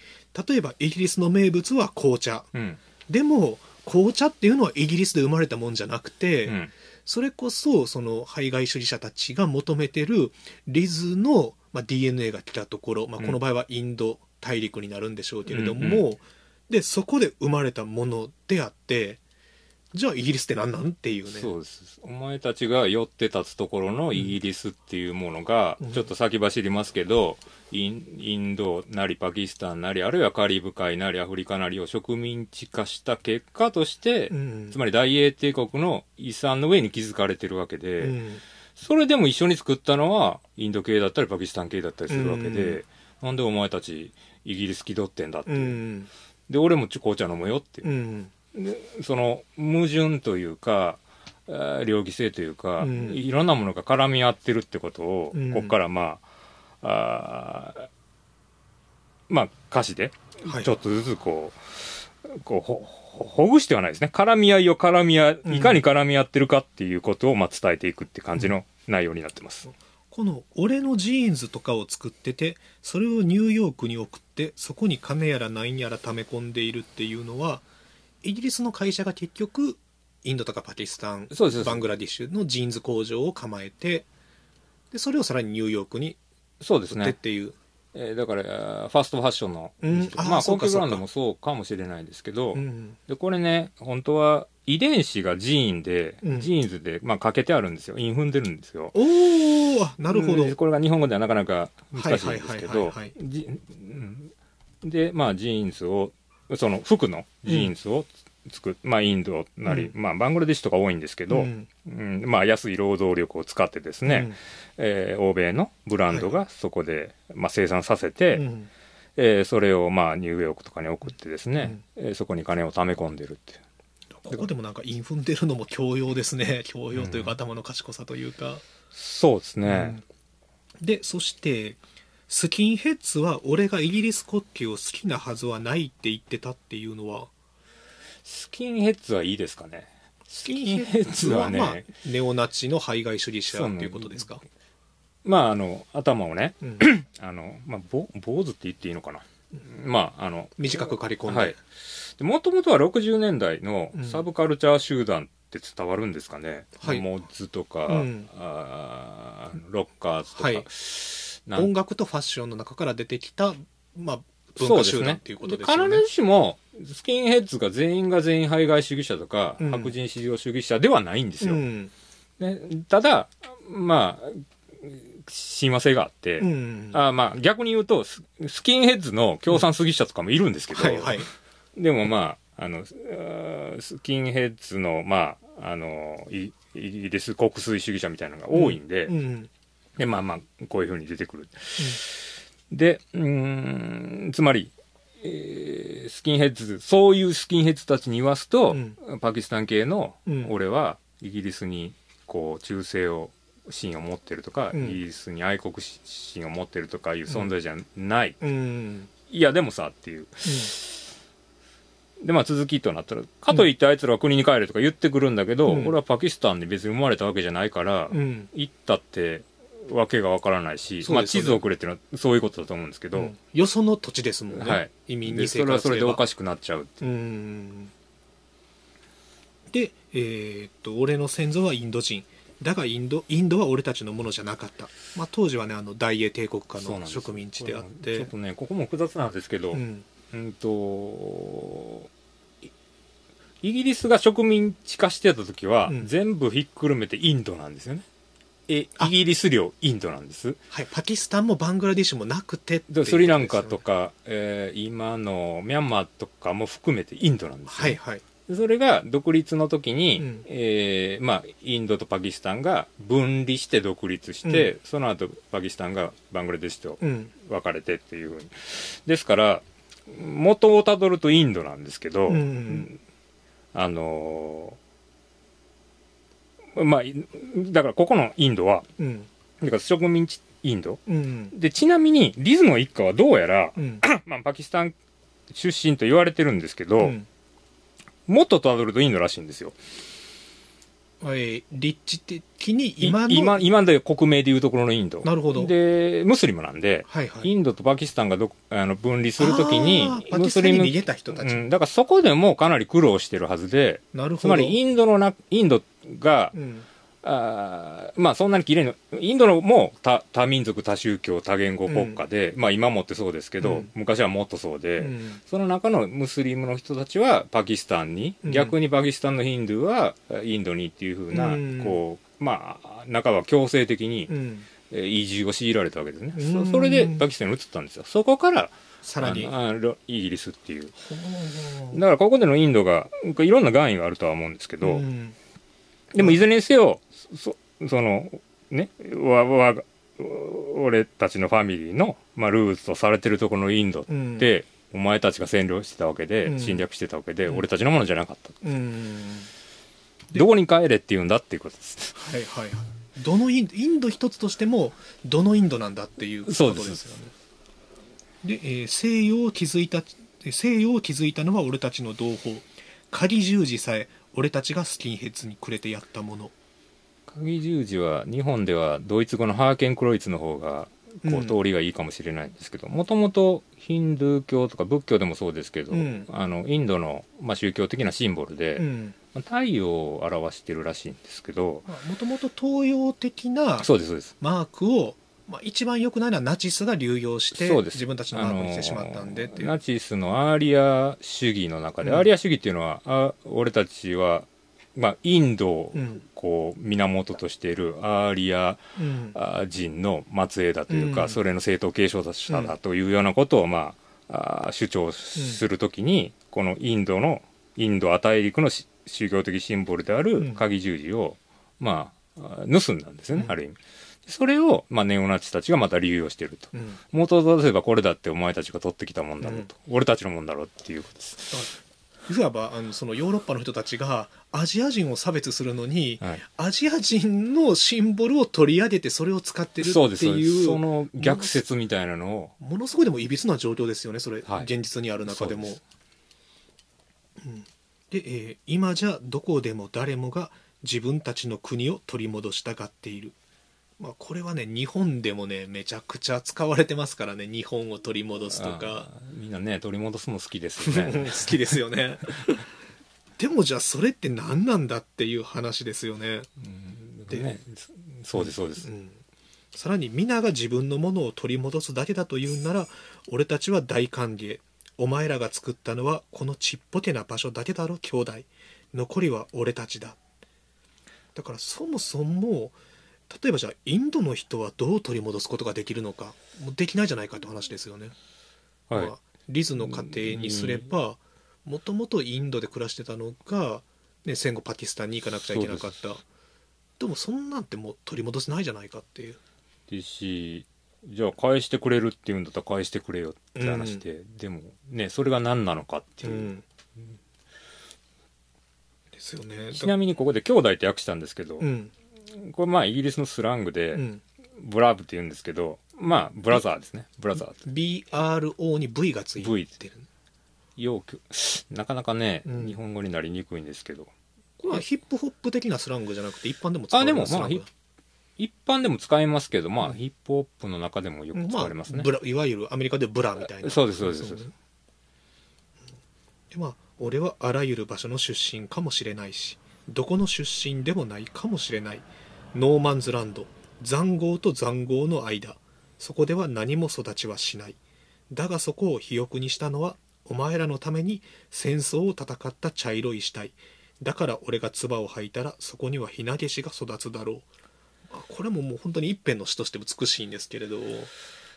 例えばイギリスの名物は紅茶うん。でも紅茶っていうのはイギリスで生まれたもんじゃなくて、うん。それこそその排外主義者たちが求めてるリズの、まあ、DNA が来たところ、まあ、うんこの場合はインド大陸になるんでしょうけれども、うんうでそこで生まれたものであってじゃあイギリスって何なんっていうね。そうです。お前たちが寄って立つところのイギリスっていうものが、うんちょっと先走りますけど、インインドなりパキスタンなり、あるいはカリブ海なりアフリカなりを植民地化した結果として、うんつまり大英帝国の遺産の上に築かれてるわけで、うんそれでも一緒に作ったのは、インド系だったりパキスタン系だったりするわけで、うんなんでお前たちイギリス気取ってんだって。うん。で、俺もち紅茶飲むよって。その矛盾というか、えー両義性というか、うん。いろんなものが絡み合ってるってことを、うん。ここからまあ、あーまあ歌詞ではい。ちょっとずつこう、こうほほほぐしてはないですね。絡み合いを絡み合い、うん。いかに絡み合ってるかっていうことをまあ伝えていくって感じの内容になってます。この俺のジーンズとかを作っててそれをニューヨークに送ってそこに金やら何やら溜め込んでいるっていうのはイギリスの会社が結局インドとかパキスタンそうですバングラディッシュのジーンズ工場を構えてでそれをさらにニューヨークに売ってっそうですね。ていう。えーだから、えーファストファッションの、うん。あーまあ、そうか高級ブランドもそうかもしれないですけど、うんで、これね、本当は遺伝子がジーンで、うん。ジーンズで、まあ、掛けてあるんですよ。韻踏んでるんですよ。おおなるほど。でこれが日本語ではなかなか難しいんですけどで、まあ、ジーンズを、その服のジーンズを作っ、まあ、インドなり、うまあ、バングラデシュとか多いんですけど、うん。うんまあ、安い労働力を使ってですね、えー欧米のブランドがそこで、まあ、生産させて、えーそれをまあニューヨークとかに送ってですね、えーそこに金を貯め込んでるっていう。ここでもなんかインフンでるのも教養ですね。教養というか頭の賢さというか、そうですね、でそしてスキンヘッズは俺がイギリス国旗を好きなはずはないって言ってたっていうのは。スキンヘッズはいいですかね。スキンヘッズはね。まあ、ネオナチの排外主義者っていうことですか？まああの頭をねうん。あの、まあ、ぼ坊主って言っていいのかな、まああの短く刈り込んで、はい。もともとは60年代のうん。サブカルチャー集団って伝わるんですかね、はい。モッズとか、うん。あーロッカーズとか、はい音楽とファッションの中から出てきた、まあ、文化集団っていうことですよね。必ずしもスキンヘッズが全員が全員排外主義者とか、うん。白人至上主義者ではないんですよ、うん。ね、ただまあ親和性があって、うん。あまあ逆に言うとススキンヘッズの共産主義者とかもいるんですけど、はいはい。でもまああのスキンヘッズのまああのイイギリス国粋主義者みたいなのが多いんで、うんでまあまあこういうふうに出てくる、でうーんつまり、えースキンヘッズそういうスキンヘッズたちに言わすと、うん。パキスタン系のうん。俺はイギリスにこう忠誠を心を持ってるとか、うん。イギリスに愛国心を持ってるとかいう存在じゃない、うん。いやでもさっていう。でまあ続きとなったらかといってあいつらは国に帰れとか言ってくるんだけど、うん。俺はパキスタンに別に生まれたわけじゃないから、うんうん。行ったってわけがわからないし、まあ地図をくれっていうのはそういうことだと思うんですけど、うん。よその土地ですもんね、はい。移民でにそれはそれでおかししくなっちゃうってでえーっと俺の先祖はインド人。だがインドインドは俺たちのものじゃなかった、まあ、当時はねあの大英帝国家の植民地であっちょてっとねここも複雑なんですけど、ううんんといイギリスが植民地化してた時は、うん。全部ひっくるめてインドなんですよねえあ。イギリス領インドなんです？はい、パキスタンもバングラディッシュもなくてね。スリランカとか、えー今のミャンマーとかも含めてインドなんですよ、はいはい。でそれが独立の時に、うん。えーまあ、インドとパキスタンが分離して独立して、その後パキスタンがバングラデシュとうん。分かれてっていうふうに。ですから元をたどるとインドなんですけど、うん。あのーまあいだからここのインドはうん。だから植民地インド。うん。でちなみにリズの一家はどうやら、うん。まあ、パキスタン出身と言われてるんですけど、うん。もっとたどるとインドらしいんですよ。えー立地的にい今の？今今で国名でいうところのインド。なるほど。でムスリムなんで、はいはい。インドとパキスタンがどあの分離するときにムスリム逃げた人たち、うん、だからそこでもかなり苦労してるはずでなるほど。つまりインドのなインドがうん。あーまあそんなに綺麗にインドのも多多民族多宗教多言語国家で、まあ今もってそうですけど、うん。昔はもっとそうで、うん。その中のムスリムの人たちはパキスタンに、うん。逆にパキスタンのヒンドゥーはインドにっていうふうな、うん。こうまあ半ば強制的に、移住を強いられたわけですね、うん。そそれでパキスタンに移ったんですよ。そこからさらに。イギリスっていう。だからここでのインドがいろんな願意があるとは思うんですけど、うんでもいずれにせよそそのねわわ俺たちのファミリーの、まあ、ルーツとされてるところのインドうん。って、お前たちが占領してたわけで、うん。侵略してたわけで、うん。俺たちのものじゃなかったうん。どこに帰れって言うんだっていうことです。はいはいはい。どのインドインド一つとしてもどのインドなんだっていうことそうですよね。でえー西洋を築いた西洋を築いたのは俺たちの同胞。鍵十字さえ俺たちがスキンヘッズにくれてやったもの。鍵十字は日本ではドイツ語のハーケンクロイツの方がこう通りがいいかもしれないんですけどもともとヒンドゥー教とか仏教でもそうですけど、うん。あのインドの、まあ、宗教的なシンボルで、うん。まあ太陽を表してるらしいんですけどもともと東洋的なマークを、まあ、一番良くないのはナチスが流用して自分たちのマークにしてしまったんでっていう、ナチスのアーリア主義の中で、うん。アーリア主義っていうのはあ俺たちは、まあ、インドをうん。こう源としているアーリアうんあ人の末裔だというか、うん。それの正統継承者だというようなことを、まあ、あ主張するときに、このインドのインド亜大陸のし宗教的シンボルであうん。る鍵十字を、まあ、あ盗んだんですよね、うん。ある意味。それを、まあ、ネオナチたちがまた流用していると。うん。元を出せばこれだってお前たちが取ってきたもんだろうと、俺たちのもんだろうっていうことです。い。わばあのそのヨーロッパの人たちがアジア人を差別するのに、はい。アジア人のシンボルを取り上げてそれを使ってるっていう。その逆説みたいなのを。ものすごいでもいびつな状況ですよねそれ、はい。現実にある中でも。うん。で、えー今じゃどこでも誰もが自分たちの国を取り戻したがっている、まあ、これはね日本でもねめちゃくちゃ使われてますからね日本を取り戻すとか。みんなね取り戻すの好きですよね。好きですよね。でもじゃあそれって何なんだっていう話ですよね、うんでねそうですそうです、うん、さらに皆が自分のものを取り戻すだけだというなら俺たちは大歓迎。お前らが作ったのはこのちっぽけな場所だけだろ兄弟。残りは俺たちだ。だからそもそも例えばじゃあインドの人はどう取り戻すことができるのかもうできないじゃないかって話ですよね、はい。まあリズの家庭にすればもともとインドで暮らしてたのが、ね、戦後パキスタンに行かなくちゃいけなかった。でもそんなんてもう取り戻せないじゃないかっていう。ですしじゃあ返してくれるって言うんだったら返してくれよって話で、でもねそれが何なのかっていう、うん。ですよね。ちなみにここで兄弟って訳したんですけど、うんこれまあイギリスのスラングで、うん。ブラブって言うんですけどまあブラザーですね。ブラザー BRO に V がついてる。V 要求。なかなかね、うん。日本語になりにくいんですけど。まあヒップホップ的なスラングじゃなくて一般でも使われるスラング。あでもま一般でも使えますけどまあ、ヒップホップの中でもよく使われますね、あ、 bruhいわゆるアメリカで bruh みたいな。そうですそうですそうです。ねでまあ俺はあらゆる場所の出身かもしれないしどこの出身でもないかもしれないノーマンズランド。塹壕と塹壕の間。そこでは何も育ちはしない。だがそこを肥沃にしたのはお前らのために戦争を戦った茶色い死体。だから俺が唾を吐いたらそこにはひなげしが育つだろう。あこれももう本当に一辺の詩として美しいんですけれど。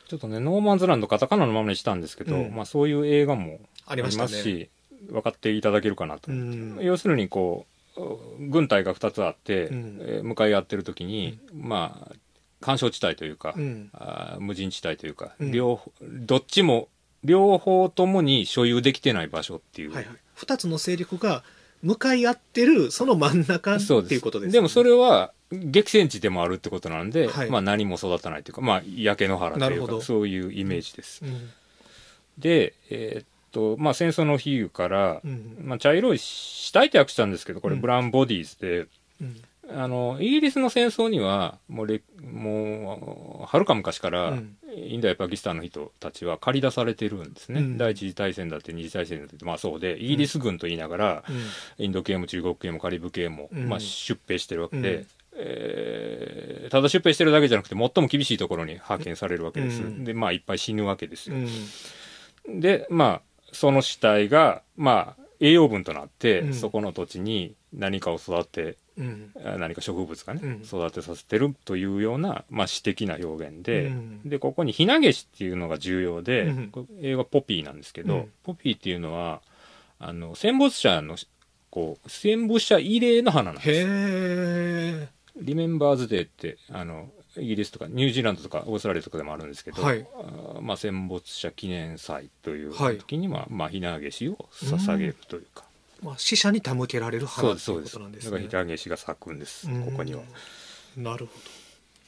ちょっとねノーマンズランドカタカナのままにしたんですけど、うん。まあ、そういう映画もありますし分かっていただけるかなと、うん。要するにこう軍隊が2つあって、うん。えー向かい合ってる時に、まあ干渉地帯というか、うん。あー無人地帯というか、うん。両方どっちも両方ともに所有できてない場所っていう、はいはい、2つの勢力が向かい合ってるその真ん中っていうことです、でもそれは激戦地でもあるってことなんで、はい。まあ、何も育たないというか、まあ、焼け野原というかそういうイメージです、うん。で、えーっとまあ、戦争の比喩から、うん。まあ、茶色い死体って訳したんですけどこれうん。ブラウンボディーズで、うん。あのイギリスの戦争にはもうれもうはるか昔から、うん。インドやパキスタンの人たちは駆り出されてるんですね、うん。第一次大戦だって二次大戦だって。まあそうでイギリス軍と言いながら、うん。インド系も中国系もカリブ系も、うん。まあ、出兵してるわけで、えーただ出兵してるだけじゃなくて最も厳しいところに派遣されるわけです、うん。でまあいっぱい死ぬわけですよ、うん。でまあその死体がまあ栄養分となって、うん。そこの土地に何かを育てうん。あ何か植物がね、うん。育てさせてるというような、まあ、詩的な表現で、うん。でここに「ひなげし」っていうのが重要で、うん。これ英語はポピーなんですけど、うん。ポピーっていうのはあの戦没者のこう戦没者慰霊の花なんです。へえリメンバー。ズデーってあのイギリスとかニュージーランドとかオーストラリアとかでもあるんですけど、はい。あーまあ、戦没者記念祭というはい時には、まあ、ひなげしを捧げるというか、まあ死者に手向けられる花というこですそうですだとなんです。ねからひなげしが咲くんですうん。ここには。なるほ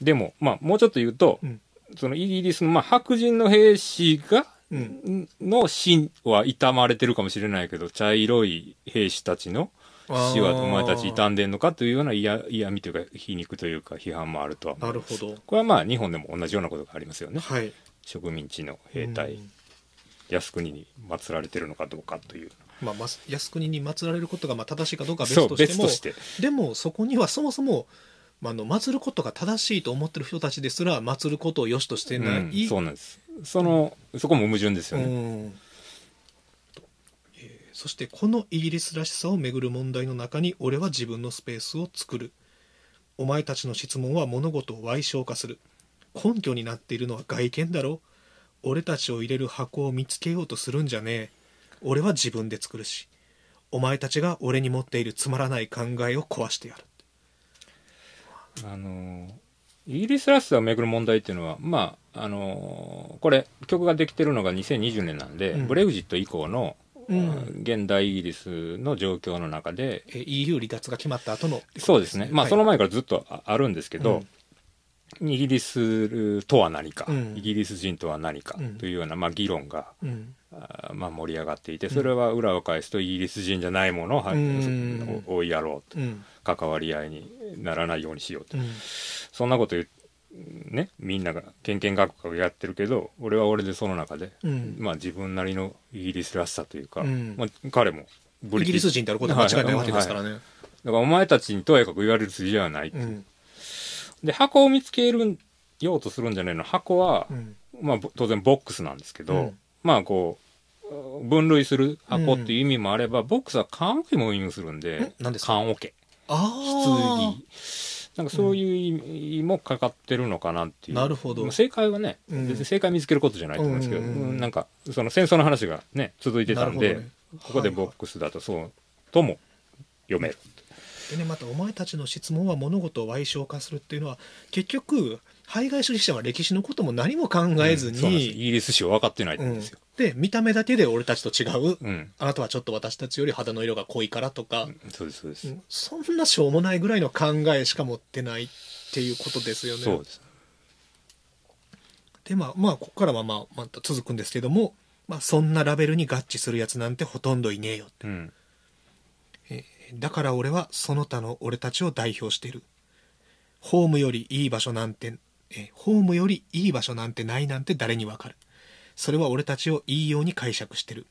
でも、まあ、もうちょっと言うと、うん。そのイギリスの、まあ、白人の兵士が、うん。の死は悼まれてるかもしれないけど茶色い兵士たちのど死はお前たち傷んんでんのかというような嫌嫌味というか皮肉というか批判もあるとは思ないるほど。これはまあ日本でも同じようなことがありますよね。はい。植民地の兵隊、うん靖国に祀られてるのかどうかという。まあ、ま靖国に祀られることがまあ正しいかどうかは別としてもて。でもそこにはそもそも、まあ、あの祀ることが正しいと思ってる人たちですら祀ることを良しとしてない、うんそうなんです。そのそこも矛盾ですよね、うん。えーそしてこのイギリスらしさをめぐる問題の中に俺は自分のスペースを作る。お前たちの質問は物事を歪小化する。根拠になっているのは外見だろ。俺たちを入れる箱を見つけようとするんじゃねえ。俺は自分で作るし。お前たちが俺に持っているつまらない考えを壊してやる。あのイギリスらしさをめぐる問題っていうのはまああのこれ曲ができてるのが2020年なんで、うん。ブレグジット以降の、うん現代イギリスの状況の中でえー EU 離脱が決まった後のそうですね。まあ、はいその前からずっとああるんですけど、イギリスとは何か、うん。イギリス人とは何かうん。というような、まあ、議論が、うん。あまあ、盛り上がっていてそれは裏を返すとイギリス人じゃないものを、追いやろうと。うん。関わり合いにならないようにしようと。うん。そんなこと言うねみんながけんけんがくがくやってるけど俺は俺でその中で、うん。まあ自分なりのイギリスらしさというか、うん。まあ、彼もブイギリス人であることは間違いないわけですからはいね、だからお前たちにとやかく言われる筋合いはない、う。ん。で箱を見つけるようとするんじゃないの。箱は、うん。まあぼ当然ボックスなんですけど、うん。まあこう分類する箱っていう意味もあれば、ボックスは缶桶も意味するんで缶桶。あ棺なんかそういう意味もかかってるのかなっていう、なるほど。まあ正解はね、うん。別に正解見つけることじゃないと思うんですけど、なんかその戦争の話がね続いてたんで、ここでボックスだとそうとも読める、でねまたお前たちの質問は物事を歪小化するっていうのは結局排外主義者は歴史のことも何も考えずうんそうなんイに、ギリス史を分かってないんうんですよ、で見た目だけで俺たちと違う、うん。あなたはちょっと私たちより肌の色が濃いからとか、そうですそうです、うん。そんなしょうもないぐらいの考えしか持ってないっていうことですよね。そうです。でまあまあここからはまあまた続くんですけども、まあ、そんなラベルに合致するやつなんてほとんどいねえようん。だから俺はその他の俺たちを代表している。ホームよりいい場所なんてえホームよりいい場所なんてないなんて誰にわかる。それは俺たちをいいように解釈してる。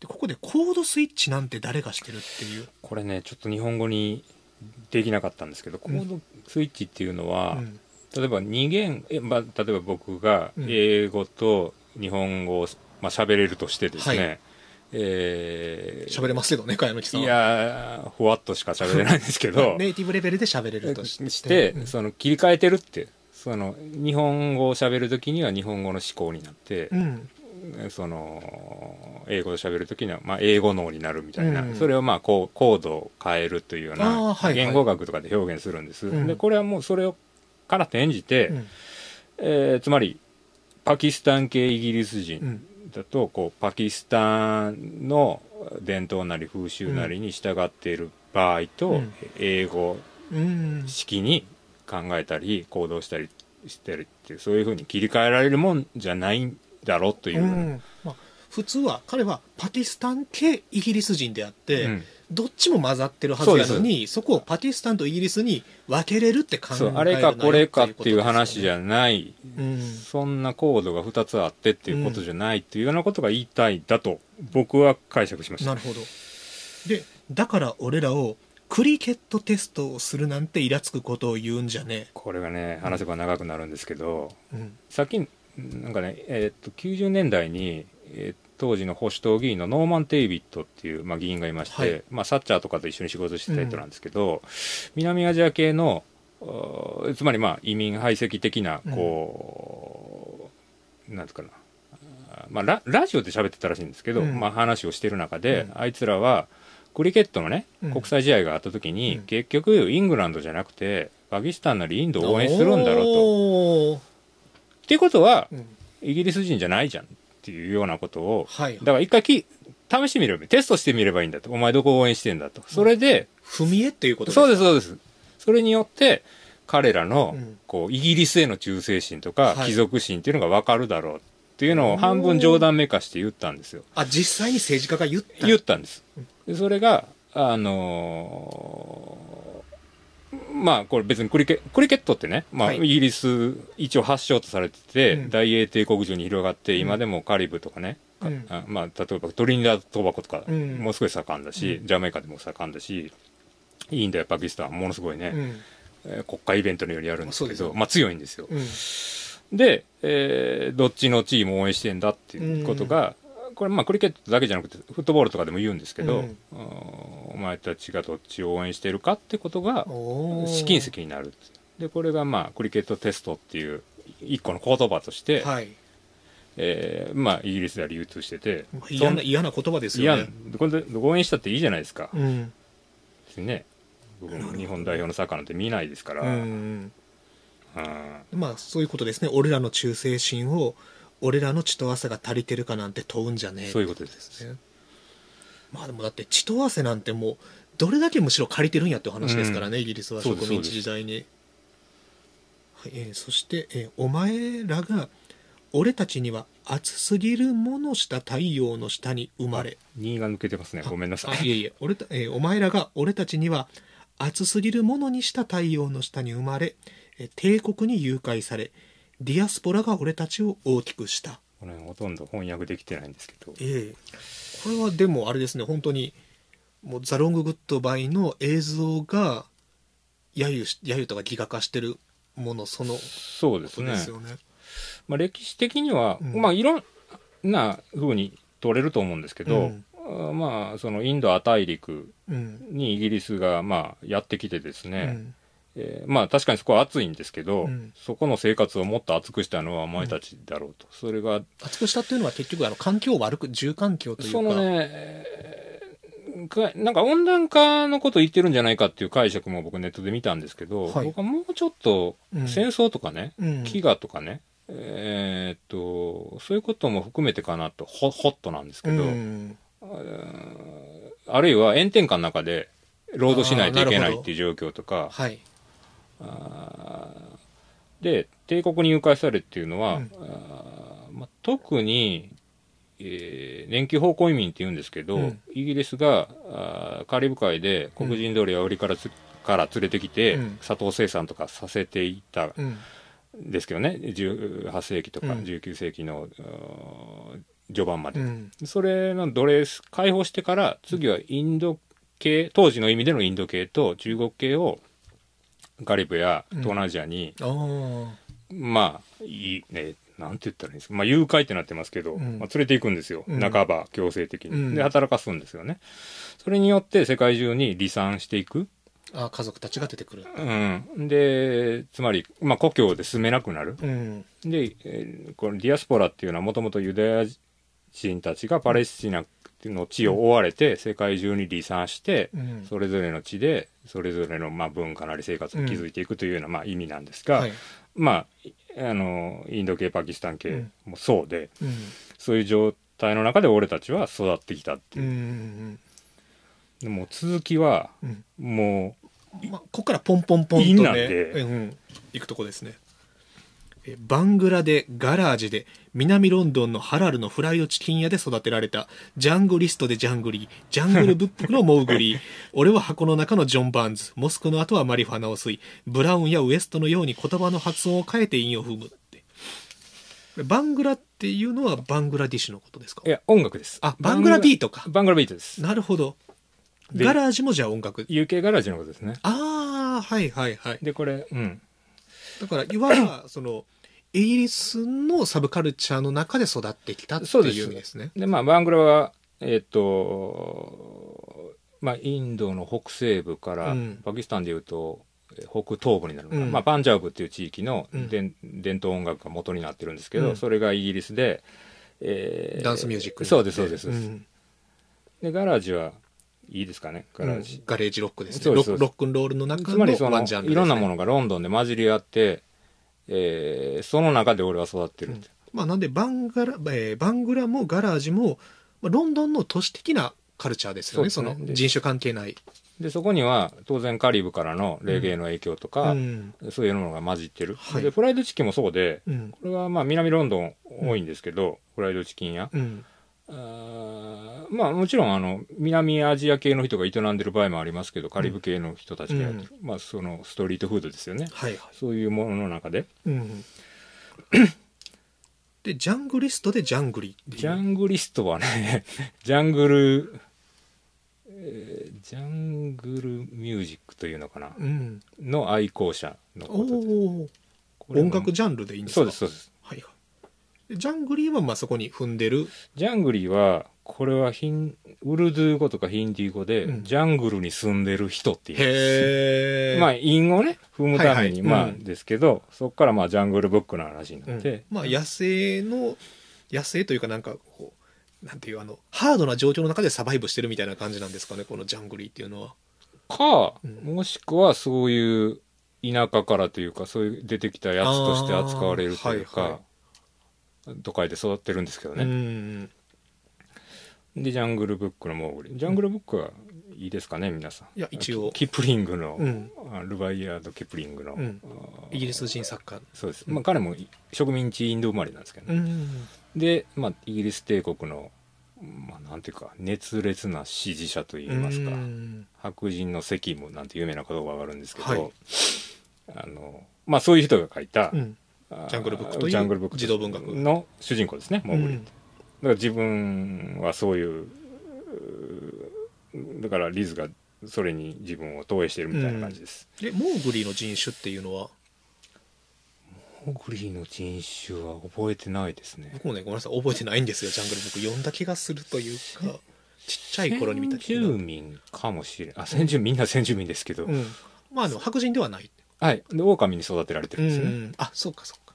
でここでコードスイッチなんて誰がしてるっていう、これねちょっと日本語にできなかったんですけど、コードスイッチっていうのは、うん。例えば2言え、まあ、例えば僕がうん。英語と日本語を、まあ喋れるとしてですね、はい。えー喋れますけどね茅野木さんいはやーふわっとしか喋れないんですけど ネイティブレベルで喋れるとしてして、うん。その切り替えてるってその日本語を喋るときには日本語の思考になってう、ん。その英語で喋るときには、まあ、英語脳になるみたいな、うん。それをまあこうコードを変えるというようなはいはい。言語学とかで表現するんです、うん。でこれはもうそれをから転じて、うん。えーつまりパキスタン系イギリスう人ん。だとこうパキスタンの伝統なり風習なりに従っている場合と、うん。英語うん式に考えたり行動したりしてるっていうそういうふうに切り替えられるもんじゃないんだろうという、うん。まあ、普通は彼はパキスタン系イギリス人であって、うん。どっちも混ざってるはずやのにそこをパキスタンとイギリスに分けれるって考えあれかこれかっていう話じゃ、ゃない、うん。そんなコードが2つあってっていうことじゃないっていうようなことが言いたいだと僕は解釈しました。なるほど。でだから俺らをクリケットテストをするなんてイラつくことを言うんじゃね。これがね話せば長くなるんですけど、うん。さっきなんかね、えーっと90年代に、えー当時の保守党議員のノーマン・テイビットっていう、まあ、議員がいまして、はい。まあ、サッチャーとかと一緒に仕事してた人なんですけど、南アジア系のおつまりまあ移民排斥的なこう、なんですかな。あまあ、ララジオで喋ってたらしいんですけど、うん。まあ、話をしてる中で、うん。あいつらはクリケットのね、うん。国際試合があった時に、うん。結局イングランドじゃなくてパキスタンなりインドを応援するんだろうと。っていうことはうん。イギリス人じゃないじゃんっていうようなことをはいだから一回き試してみればテストしてみればいいんだと。お前どこを応援してんだと。それで、踏み絵っていうことそうでですそうです。それによって彼らの、うん。こうイギリスへの忠誠心とか、はい。貴族心っていうのが分かるだろうっていうのを半分冗談めかして言ったんですよ。あ実際に政治家が言った。言ったんですでそれがあのーまあこれ別にクリケクリケットってね、まあ、はい。イギリス一応発祥とされてて、うん。大英帝国中に広がって今でもカリブとかね、うん。あまあ、例えばトリニダード・トバコとかうん。もうすごい盛んだし、うん。ジャマイカでも盛んだしインドやパキスタンはものすごいね、うん。えー国家イベントのようにやるんですそうですどまあ、強いんですよ、うん。で、えーどっちのチームを応援してんだっていうことが、これまあクリケットだけじゃなくてフットボールとかでも言うんですけど、うん。お前たちがどっちを応援してるかってことが試金石になるでこれがまあクリケットテストっていう一個の言葉として、はい。えーまあイギリスでは流通してて嫌な嫌な言葉ですよ嫌ねこれで応援したっていいじゃないですか、うん。ですね。日本代表のサッカーなんて見ないですから、ううんん。まあそういうことですね。俺らの忠誠心を俺らの血と汗が足りてるかなんて問うんじゃねえ。そういうことです。ねまあでもだって血と汗なんてもうどれだけむしろ借りてるんやっていう話ですからね、イギリスは植民地時代に、はいえーそして、えーお前らが俺たちには熱すぎるものした太陽の下に生まれ。2が抜けてますね。ごめんなさい。あいえいえ。俺た、えーお前らが俺たちには熱すぎるものにした太陽の下に生まれ、えー帝国に誘拐されディアスポラが俺たちを大きくした。これほとんど翻訳できてないんですけど。ええ。これはでもあれですね本当にもうザ・ロング・グッド・バイの映像が揶揄し揶揄とか戯画化してるものそのこそうですね。まあ、歴史的には、うん。まあいろんな風に取れると思うんですけど、うん。あまあそのインド亜大陸うん。にイギリスがまあやってきてですうね、んえーまあ確かにそこは暑いんですけど、うん。そこの生活をもっと暑くしたのはお前たちだろうと、それが厚くしたっていうのは結局あの環境を悪く住環境というか。そのね、えーかなんか温暖化のことを言ってるんじゃないかっていう解釈も僕ネットで見たんですけど、はい。僕はもうちょっとうん戦争とかね、うん。飢餓とかね、えーっとそういうことも含めてかなとホホットなんですけど、うん。あるいは炎天下の中で労働しないといけないっていう状況とかはいで帝国に誘拐されっていうのは、うん。あーまあ、特に、えー年季奉公移民って言うんですけど、うん。イギリスがあーカリブ海で黒人奴隷をアフリカからつから連れてきて、うん。砂糖生産とかさせていたんうん。ですけどね18世紀とかうん。19世紀の、序盤まで、うん。それの奴隷解放してから次はインド系当時の意味でのインド系と中国系をカリブや東南アジアに、ああまあいいねなんて言ったらいいんですか、まあ、誘拐ってなってますけど、うん。まあ、連れていくんですよ、うん。半ば強制的に、うん。で働かすんですよね。それによって世界中に離散していく、あ家族たちが出てくる。うん、でつまり、まあ、故郷で住めなくなる。うん。で、えーこのディアスポラっていうのはもともとユダヤ人たちがパレスチナの地を追われて世界中に離散して、うん。それぞれの地でそれぞれのまあ文化なり生活を築いていくというようなまあ意味なんですが、はい。まああのインド系パキスタン系もそうで、うん。そういう状態の中で俺たちは育ってきたってう。いう、んでも続きはうん。もまあ、ここからポンポンポンといいなんね、で。うん、行くとこですね。えバングラでガラージで南ロンドンのハラルのフライドチキン屋で育てられたジャングリストでジャングリージャングル仏服のモーグリー。俺は箱の中のジョン・バーンズ。モスクの後はマリファナを吸いブラウンやウエストのように言葉の発音を変えて韻を踏むって。バングラっていうのはバングラディッシュのことですか？ういや音楽です。あバングラビートか。バングラビートです。なるほど。でガラージもじゃあ音楽。UK ガラージのことですね。ああはいはいはい。でこれうん。だからいわばそのイギリスのサブカルチャーの中で育ってきたっていう意味ですね。でまあバングラはえっ、とまあインドの北西部から、うん。パキスタンでいうとえー北東部になるのかな、うん。まあ、パンジャーブっていう地域のうん。伝,、伝統音楽が元になってるんですけど、うん。それがイギリスで、えーダンスミュージックにそうですそうです、ん。でガラージはいいですかねガラージ、うん。ガレージロックですね。ロックロックンロールの中のつまりそのいろんなものがロンドンで混じり合って、えーその中で俺は育ってるって、まあ、なんでバンガラ、えーバングラもガラージも、まあ、ロンドンの都市的なカルチャーですよね。そね。の人種関係ない、でそこには当然カリブからのレゲエの影響とか、うん。そういうものが混じってる、はい。でフライドチキンもそうでうん。これはまあ南ロンドン多いんですけど、フライドチキン屋。うんあーまあもちろんあの南アジア系の人が営んでる場合もありますけどカリブ系の人たちがやってる、まあそのストリートフードですよね。はいはい、そういうものの中で。うん、でジャングリストでジャングリジャングリストはね ジャングル、えージャングルミュージックというのかな。うん、の愛好者のおことで音楽ジャンルでいいんですか？そうですそうですジャングリーはまあそこに踏んでる。ジャングリーはこれはヒンウルドゥー語とかヒンディー語で、うん。ジャングルに住んでる人っていう。へえまあ、韻をね、踏むために、はいはい。まあ、うん。ですけど、そこからまあ、ジャングルブックの話になって、まあ野生の野生というかなんかこうなんていうあのハードな状況の中でサバイブしてるみたいな感じなんですかねこのジャングリーっていうのは。か、うん。もしくはそういう田舎からというか、そういう出てきたやつとして扱われるというか、あーはいは都会で育ってるんですけどうね。んで、ジャングルブックのモーグリ。ジャングルブックはいいですかね、皆さん。いや一応。キキプリングの、うん。あルバイヤード・キプリングの、うん。イギリス人作家そうです。まあ、彼も植民地インド生まれなんですけどね。うんで、まあ、イギリス帝国の、まあ、なんていうか熱烈な支持者といいますか、うん。白人の責務なんて有名な言葉があるんですけど、はい。あのまあ、そういう人が書いた、うんジャングルブックというジャングルブック児童文学。の主人公ですねモーグリ、うんだから自分はそういうだからリズがそれに自分を投影してるみたいな感じです、でモーグリーの人種っていうのは？モーグリの人種は覚えてないですね。僕もねごめんなさい。覚えてないんですよジャングルブック読んだ気がするというか。ちっちゃい頃に見た気先が住民かもしれん。あ先住民みんな先住民ですけど、うん。まあでも白人ではないはい。で狼に育てられてるんですよね、うんあそうかそうか、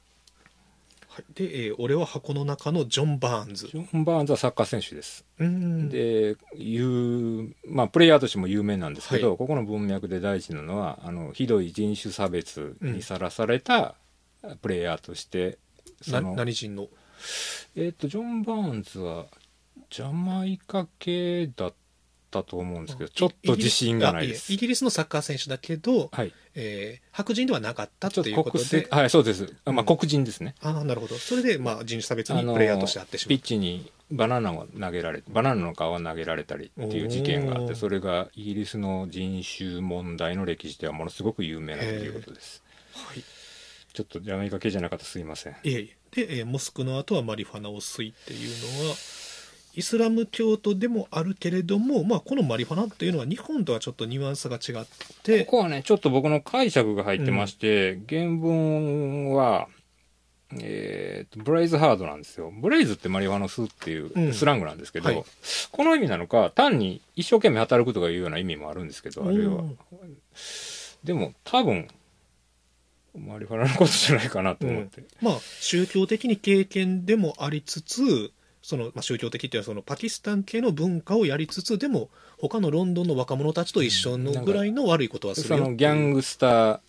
はい、で、えー俺は箱の中のジョン・バーンズ。ジョン・バーンズはサッカー選手です、うんで有まあプレイヤーとしても有名なんですけど、はいここの文脈で大事なのはあのひどい人種差別にさらされたプレイヤーとして、なその何人の？えっ、とジョン・バーンズはジャマイカ系だったと思うんですけどちょっと自信がないです。イギリスのサッカー選手だけど、はい。えー白人ではなかったということで。籍はいそうです、あまあ、うん。黒人ですね。ああなるほど。それで、まあ、人種差別にプレイヤーとしてあってしまピうッチにバナナを投げられバナナの皮を投げられたりっていう事件があってそれがイギリスの人種問題の歴史ではものすごく有名なということです。はい。ちょっとジャマイカ系じゃなかったらすいません。いえいえ。で、えーモスクの後はマリファナを吸いっていうのはイスラム教徒でもあるけれども、まあ、このマリファナっていうのは日本とはちょっとニュアンスが違って。ここはねちょっと僕の解釈が入ってまして、原文はえーとブレイズハードなんですよ。ブレイズってマリファナを吸うっていううん。スラングなんですけど、はい。この意味なのか単に一生懸命働くとかいうような意味もあるんですけどあるいは。うんでも多分マリファナのことじゃないかなと思って、まあ宗教的に経験でもありつつその、まあ、宗教的っていうのはそのパキスタン系の文化をやりつつでも他のロンドンの若者たちと一緒のぐらいの悪いことはするそよのギャングスター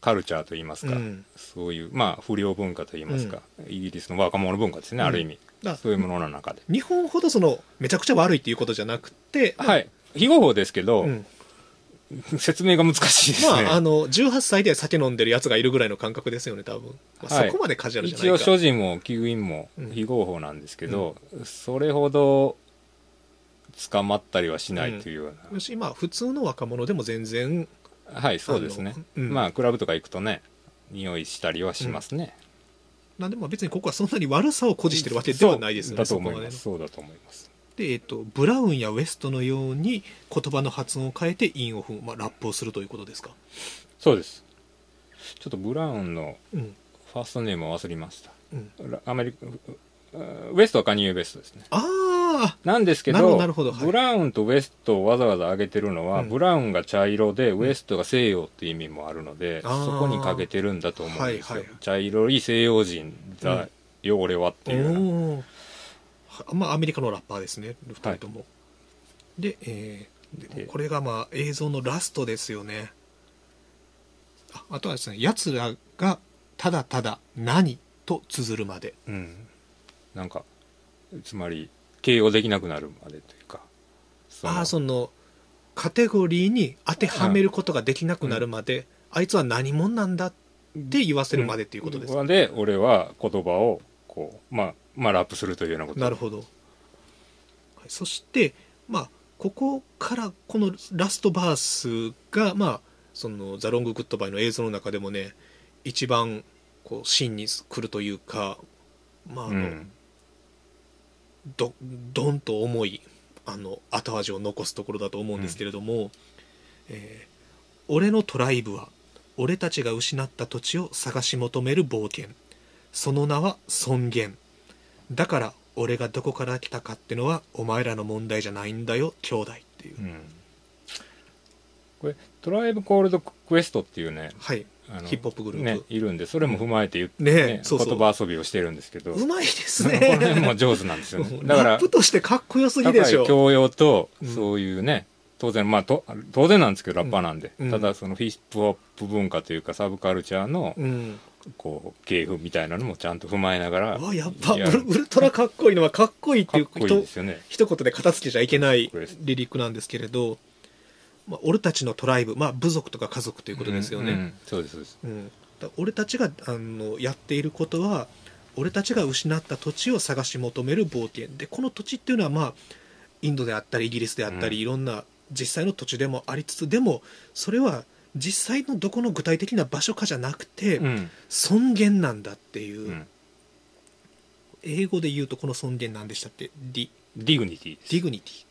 カルチャーといいますか、うんそういうまあ不良文化といいますか、イギリスの若者文化ですね、ある意味。だそういうものの中で。日本ほどそのめちゃくちゃ悪いっていうことじゃなくて、はい。非合法ですけど、うん説明が難しいですね、まあ、あの18歳で酒飲んでるやつがいるぐらいの感覚ですよね多分、まあはい。そこまでカジュアルじゃないか。一応所持も吸引もうん。非合法なんですけど、それほど捕まったりはしないというような、しまあ普通の若者でも全然はいそうですね。うん。まあクラブとか行くとね匂いしたりはしますね、なんでまあ別にここはそんなに悪さを誇示してるわけではないですよねだと思いこまでのます。そうだと思いますで、えっと、ブラウンやウエストのように言葉の発音を変えて韻を踏む、まあ、ラップをするということですか？そうです。ちょっとブラウンのうん。ファーストネームを忘れました。うん。ラアメリカウエストはカニエ・ウエストですね。あなんですけどどなるほど。はい。ブラウンとウエストをわざわざ挙げてるのは、うん。ブラウンが茶色でウエストが西洋っていう意味もあるので、あー。そこにかけてるんだと思うんですよ、はいはい。茶色い西洋人だよ、俺はってあいうようまあアメリカのラッパーですね2人とも、で,、えーこれがまあ映像のラストですよね。ああとはですねやつらがただただ何と綴るまで。うん、なんかつまり形容できなくなるまでというかああそのカテゴリーに当てはめることができなくなるまで、あいつは何者なんだって言わせるまでっていうことです、うん。で俺は言葉をこう、まあ、まあラップするというようなこと。なるほど、はいそしてまあここからこのラストバースがまあその「ザ・ロング・グッドバイ」の映像の中でもね一番こう芯に来るというかまああの、うん。どどんと重いあの後味を残すところだと思うんですけれども、えー俺のトライブは俺たちが失った土地を探し求める冒険。その名は尊厳だから俺がどこから来たかってのはお前らの問題じゃないんだよ兄弟っていう、うん。これトライブ・コールド・クエストっていうねはい。あのヒップホップグループ。ね、いるんでそれも踏まえて言って、ねねそうそう。言葉遊びをしてるんですけど。うまいですこの辺ねも上手なんですよね。だからラップとしてかっこよすぎでしょ。教養とうん。そういうね、当然まあと当然なんですけどラッパーなんで、うん。ただそのヒップホップ文化というかサブカルチャーのうんこう系譜みたいなのもちゃんと踏まえながらうわやっぱウやルウルトラかっこいいのはかっこいいっていうこいいですよね。一言で片付けちゃいけないリリックなんですけれど、まあ、俺たちのトライブ、まあ、部族とか家族ということですよね、うんうんそうですそうです。うん。だ俺たちがあのやっていることは俺たちが失った土地を探し求める冒険。でこの土地っていうのは、まあ、インドであったりイギリスであったり、うん。いろんな実際の土地でもありつつでもそれは実際のどこの具体的な場所かじゃなくて、うん。尊厳なんだっていう、うん。英語で言うとこの尊厳なんでしたってディ dignity dignity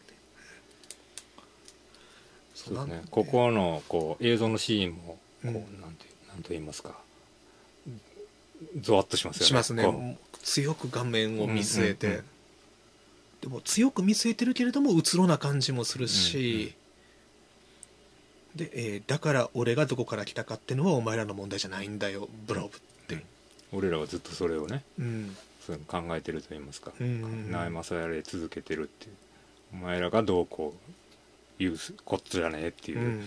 そうですねここのこう映像のシーンもこう、うん。なんてなんと言いますか。ゾワッとしますよね。しますね。強く顔面を見据えて、うんうんうんでも強く見据えてるけれどもうつろな感じもするし、で、えーだから俺がどこから来たかってのはお前らの問題じゃないんだよブロブって、俺らはずっとそれをねうん。そう考えてると言いますか、うんうんうん。悩まされ続けてるっていう。お前らがどうこう言うこっちじゃねえっていう。う、ん。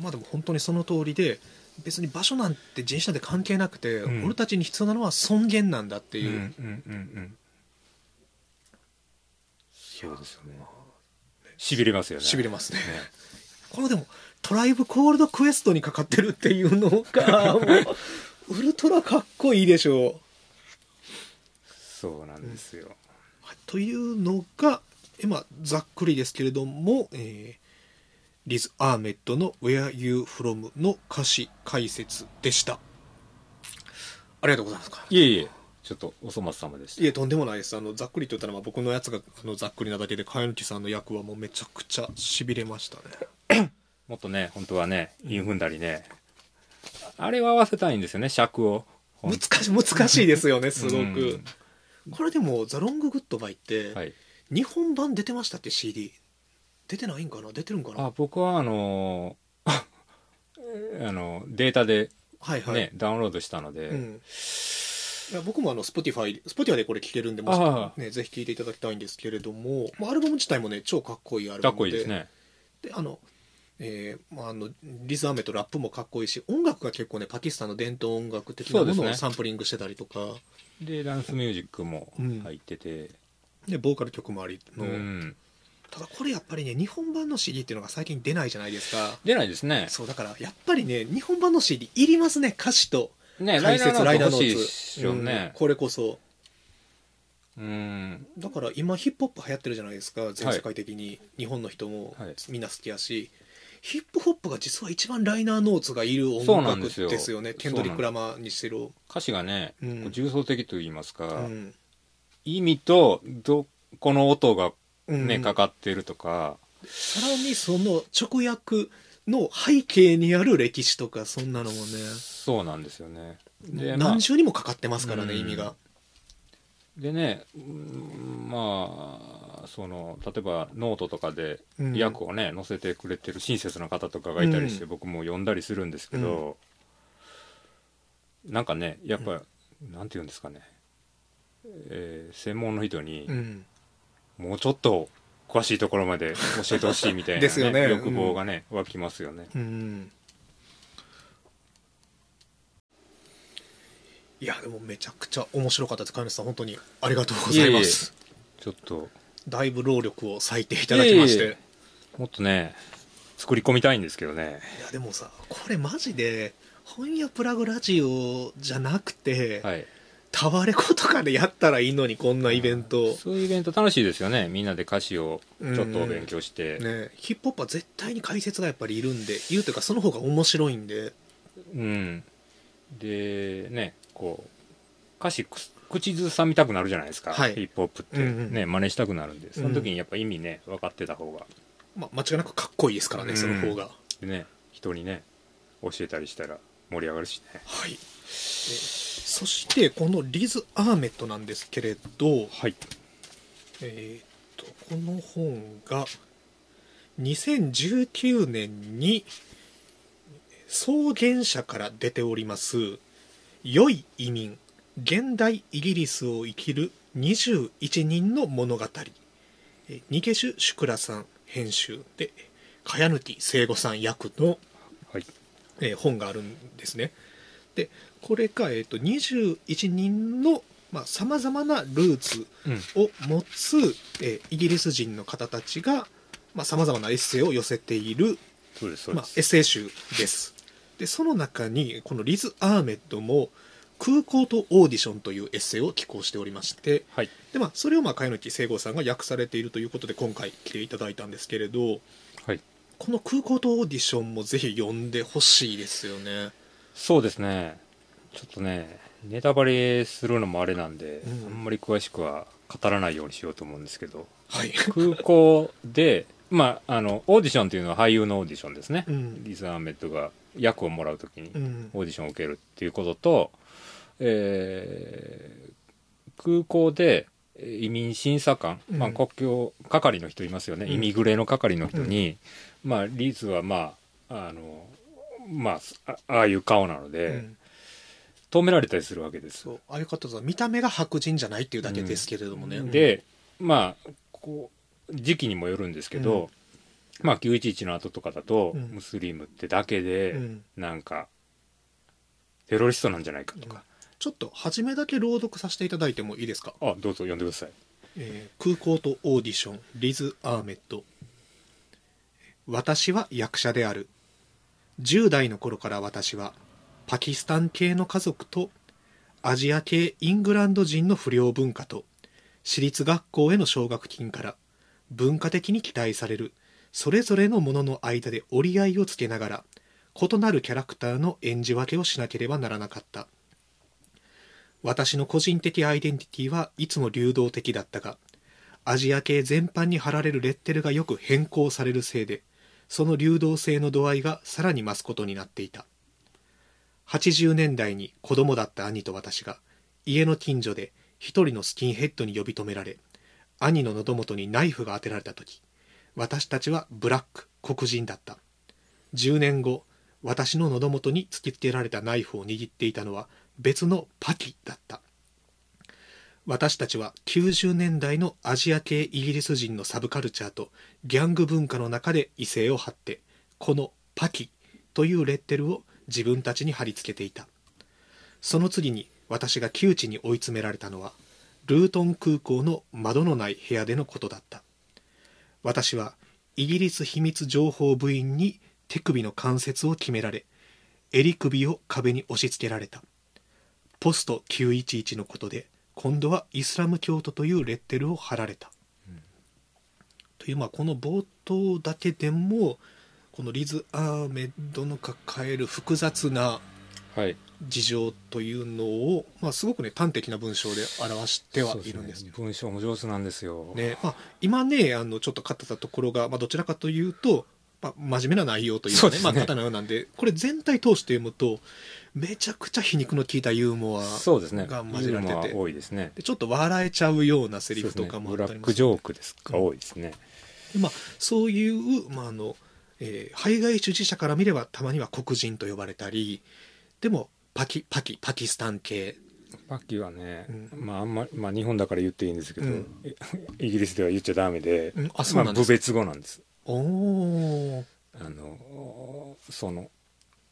まあでも本当にその通りで別に場所なんて人種なんて関係なくて、うん。俺たちに必要なのは尊厳なんだっていう、うんうんうんうん。そうですよねしびれますよね。しびれますね。このでもトライブコールドクエストにかかってるっていうのがもうウルトラかっこいいでしょ。うそうなんですよ、はいというのが今ざっくりですけれども、えーリズ・アーメットの「Where You From」の歌詞解説でした。ありがとうございます。いえいえちょっとお粗末様でした。いえとんでもないです。あのざっくりと言ったらまあ僕のやつがあのざっくりなだけで栢木さんの訳はもうめちゃくちゃしびれましたね。もっとね本当はね韻踏んだりね、あれを合わせたいんですよね尺を。難しい難しいですよね すごく、うん。これでも「ザ・ロング・グッドバイ」って、はい。日本版出てましたって CD 出てないんかな？出てるんかな？あ僕はあのー あのデータではいはい、ね、ダウンロードしたので、うんいや僕もあの Spotify, Spotify でこれ聴けるんでもしね、ぜひ聴いていただきたいんですけれども、まあ、アルバム自体もね超かっこいいアルかっバムで。こいいですね。であの、えーまあ、あのリズ・アメとラップもかっこいいし音楽が結構ねパキスタンの伝統音楽的なものをサンプリングしてたりとか。でダンスミュージックも入ってて、でボーカル曲もありの、うん。ただこれやっぱりね日本版の CD っていうのが最近出ないじゃないですか。出ないですね。そうだからやっぱりね日本版の CD いりますね歌詞とねライナーノーツね。うんこれこそ。うん。だから今ヒップホップ流行ってるじゃないですか全世界的に、日本の人もはい。みんな好きやし、ヒップホップが実は一番ライナーノーツがいる音楽ですよね。ケンドリック・ラマーにしてる歌詞がね、うん。重層的と言いますか、うん。意味とどこの音がね、うん。かかってるとか。さらにその直訳の背景にある歴史とかそんなのもね。そうなんですよね。で,、まあ何、重にもかかってますからね、うん。意味が。でねうんまあその例えばノートとかでうん。訳をね、載せてくれてる親切な方とかがいたりして、うん。僕も読んだりするんですけど、なんかねやっぱ、なんて言うんですかね、えー専門の人に、うん。もうちょっと詳しいところまで教えてほしいみたいな、ですよね。欲望がね、湧きますよね。うんいやでもめちゃくちゃ面白かったです。飼い主さん本当に。ありがとうございます。ちょっと、だいぶ労力を割いていただきまして、もっとね、作り込みたいんですけどね。いやでもさこれマジで本屋プラグラジオじゃなくて、はい。タワレコとかでやったらいいのにこんなイベント、そういうイベント楽しいですよね。みんなで歌詞をちょっとお勉強して。ね、ヒップホップは絶対に解説がやっぱりいるんでいるというかその方が面白いんでうん。で、ね、こう、歌詞く口ずさみたくなるじゃないですか。はいヒップホップって。うんうんね、真似したくなるんで。その時にやっぱ意味ね、分かってた方が。まあ、間違いなくかっこいいですからね、うんその方がでね、人にね、教えたりしたら盛り上がるしね。はいでそしてこのリズ・アーメットなんですけれど、はい。えーっとこの本が2019年に草原社から出ております「良い移民現代イギリスを生きる21人の物語」えーニゲシュ・シュクラさん編集で茅貫聖子さん役のはい。えー本があるんですね。でこれが、えー、と21人のさまざ、まなルーツうん。を持つ、えーイギリス人の方たちがさまざ、まなエッセイを寄せている、ま。エッセイ集です。でその中にこのリズ・アーメッドも「空港とオーディション」というエッセイを寄稿しておりましてはい。で、まあ、それをまあ茅貫聖吾さんが訳されているということで今回来ていただいたんですけれどはい。この「空港とオーディション」もぜひ読んでほしいですよね。そうですね。ちょっとね、ネタバレするのもあれなんで、うん。あんまり詳しくは語らないようにしようと思うんですけど、はい、空港で、まあ、あの、オーディションというのは俳優のオーディションですね。うん。リズ・アーメットが役をもらうときにうん。オーディションを受けるっていうことと、えー空港でえー移民審査官、うん。まあ、国境係の人いますよね、うん。イミグレの係の人に、まあ、リズはまああのまああああいう顔なので、うん。止められたりするわけです。そう。ああいう方は見た目が白人じゃないっていうだけですけれどもね、でまあこう時期にもよるんですけど、まあ911の後とかだと、うん。ムスリムってだけで、うん。なんかテロリストなんじゃないかとか、ちょっと初めだけ朗読させていただいてもいいですか、あどうぞ読んでください。えー空港とオーディションリズ・アーメット。私は役者である10代の頃から私はパキスタン系の家族とアジア系イングランド人の不良文化と私立学校への奨学金から文化的に期待されるそれぞれのものの間で折り合いをつけながら異なるキャラクターの演じ分けをしなければならなかった。私の個人的アイデンティティはいつも流動的だったがアジア系全般に貼られるレッテルがよく変更されるせいでその流動性の度合いがさらに増すことになっていた。80年代に子供だった兄と私が家の近所で一人のスキンヘッドに呼び止められ兄の喉元にナイフが当てられた時私たちはブラック黒人だった。10年後私の喉元に突きつけられたナイフを握っていたのは別のパキだった。私たちは90年代のアジア系イギリス人のサブカルチャーとギャング文化の中で異性を張ってこのパキというレッテルを自分たちに貼り付けていた。その次に私が窮地に追い詰められたのはルートン空港の窓のない部屋でのことだった。私はイギリス秘密情報部員に手首の関節を決められ襟首を壁に押し付けられた。ポスト911のことで今度はイスラム教徒というレッテルを貼られた、というまあこの冒頭だけでもこのリズ・アーメッドの抱える複雑なはい。事情というのを、まあ、すごくね端的な文章で表してはいるんです。ね。文章も上手なんですよ、ね。まあ、今ねあのちょっと語ってたところが、まあ、どちらかというと、まあ、真面目な内容というかねね。まあ、方のようなんでこれ全体通して読むとめちゃくちゃ皮肉の効いたユーモアそうですね。が混じられててユーモア多いですね。でちょっと笑えちゃうようなセリフとかもあったりもクジョークですか、多いですね。でまあ、そういう、まああのえー排外主義者から見ればたまには黒人と呼ばれたりでもパキパキパキスタン系。パッキーはね、うまああんままあ日本だから言っていいんですけど、うん。えイギリスでは言っちゃダメで、うん。あそうなんですまあ、部別語なんですおおあのその、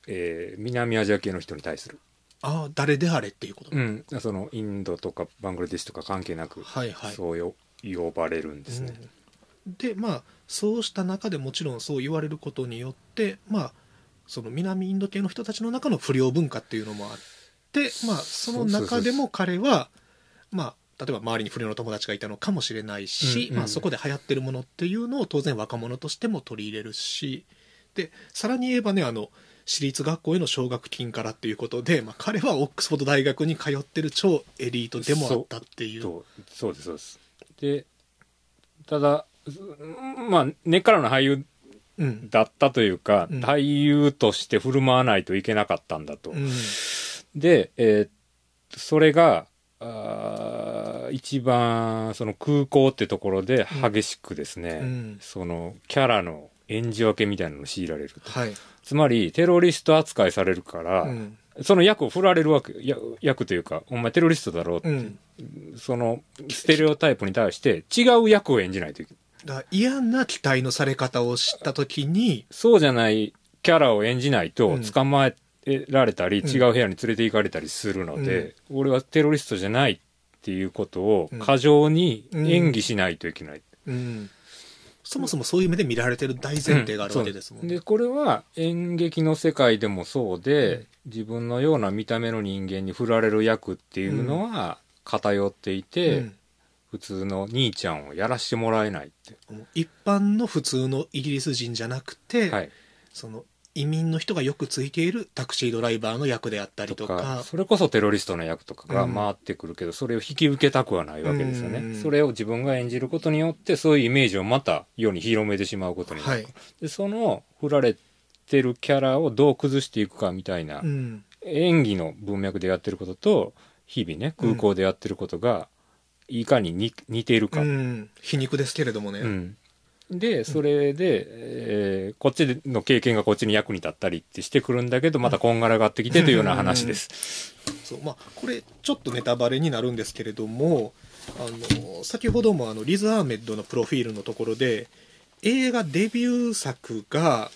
えー南アジア系の人に対する、ああ誰であれっていうこと、うん、そのインドとかバングラデシュとか関係なく、はいはい。そうよ呼ばれるんですね、うん。でまあそうした中でもちろんそう言われることによってまあその南インド系の人たちの中の不良文化っていうのもあってまあその中でも彼はまあ例えば周りに不良の友達がいたのかもしれないし、うんうんまあ、そこで流行ってるものっていうのを当然若者としても取り入れるしでさらに言えばねあの私立学校への奨学金からっていうことで、まあ、彼はオックスフォード大学に通ってる超エリートでもあったっていうそうそうですそうです。でただまあ根っからの俳優うん。だったというか、うん。俳優として振る舞わないといけなかったんだと、うん。で、えーそれがあー一番その空港ってところで激しくですね、うん。そのキャラの演じ分けみたいなのを強いられると。はい、つまりテロリスト扱いされるから、うん。その役を振られるわけや役というかお前テロリストだろうって、うん、そのステレオタイプに対して違う役を演じないといけない。嫌な期待のされ方を知った時にそうじゃないキャラを演じないとうん。捕まえられたり、うん。違う部屋に連れて行かれたりするので、俺はテロリストじゃないっていうことをうん。過剰に演技しないといけない。うん、そもそもそういう目で見られてる大前提があるわけですもんね。でこれは演劇の世界でもそうで、自分のような見た目の人間に振られる役っていうのは偏っていて、うん。普通の兄ちゃんをやらしてもらえないって、一般の普通のイギリス人じゃなくて、はい、その移民の人がよくついているタクシードライバーの役であったりととかかそれこそテロリストの役とかがうん。回ってくるけど、それを引き受けたくはないわけですよね、うん。それを自分が演じることによってそういうイメージをまた世に広めてしまうことになる、はい。でその振られてるキャラをどう崩していくかみたいな、うん。演技の文脈でやってることと日々ね空港でやってることがいかに似似ているか、うん、皮肉ですけれどもね、うんでそれで、えーこっちの経験がこっちに役に立ったりってしてくるんだけどまたこんがらがってきてというような話です。そうまあ、これちょっとネタバレになるんですけれどもあの先ほどもあのリズ・アーメッドのプロフィールのところで映画デビュー作が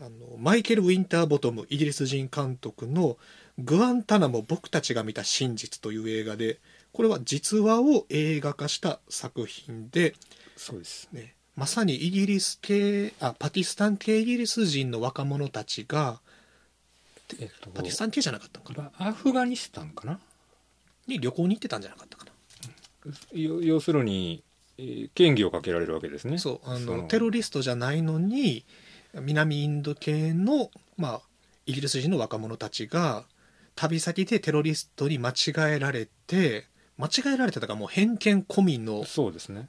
あのマイケル・ウィンターボトムイギリス人監督の「グアンタナモ僕たちが見た真実」という映画でこれは実話を映画化した作品で、そうです。ね、まさにイギリス系あパキスタン系イギリス人の若者たちがえっとパキスタン系じゃなかったのかな？アフガニスタンかな？に旅行に行ってたんじゃなかったかな？よ要するに、えー嫌疑をかけられるわけですね。そうあの。テロリストじゃないのに南インド系の、まあ、イギリス人の若者たちが旅先でテロリストに間違えられて間違えられてたかもう偏見込みの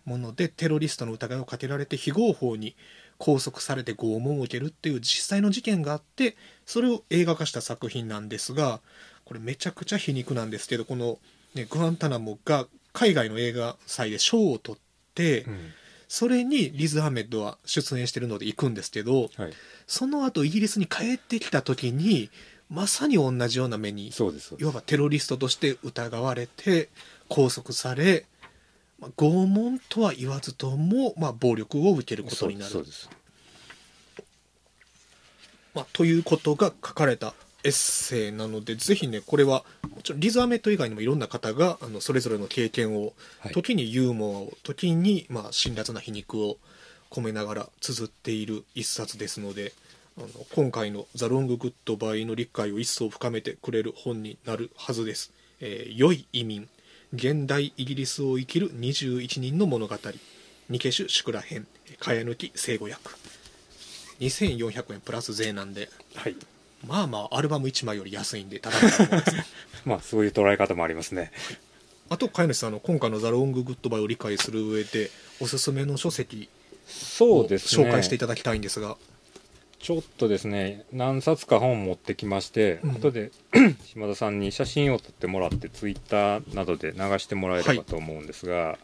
ものでテロリストの疑いをかけられて非合法に拘束されて拷問を受けるっていう実際の事件があってそれを映画化した作品なんですがこれめちゃくちゃ皮肉なんですけどこの、ね、グアンタナモが海外の映画祭で賞を取って、うん。それにリズ・アメッドは出演してるので行くんですけどはい。その後イギリスに帰ってきた時にまさに同じような目にいわばテロリストとして疑われて拘束され、まあ拷問とは言わずとも、まあ、暴力を受けることになる。そうです。まあ、ということが書かれたエッセイなのでぜひねこれはもちろんリズ・アーメッド以外にもいろんな方があのそれぞれの経験をはい。時にユーモアを時にまあ辛辣な皮肉を込めながら綴っている一冊ですのであの今回の「ザ・ロング・グッド・バイ」の理解を一層深めてくれる本になるはずです。えー良い移民現代イギリスを生きる21人の物語。ニケシュ・シュクラ編。かや抜き生語訳2400円プラス税なんで。はい。まあまあアルバム1枚より安いんでただ まあそういう捉え方もありますね。あと栢木さんあの今回の「ザ・ロング・グッドバイ」を理解する上でおすすめの書籍をそうですね。紹介していただきたいんですがちょっとですね何冊か本持ってきまして、うん。後で 島田さんに写真を撮ってもらってツイッターなどで流してもらえればと思うんですが、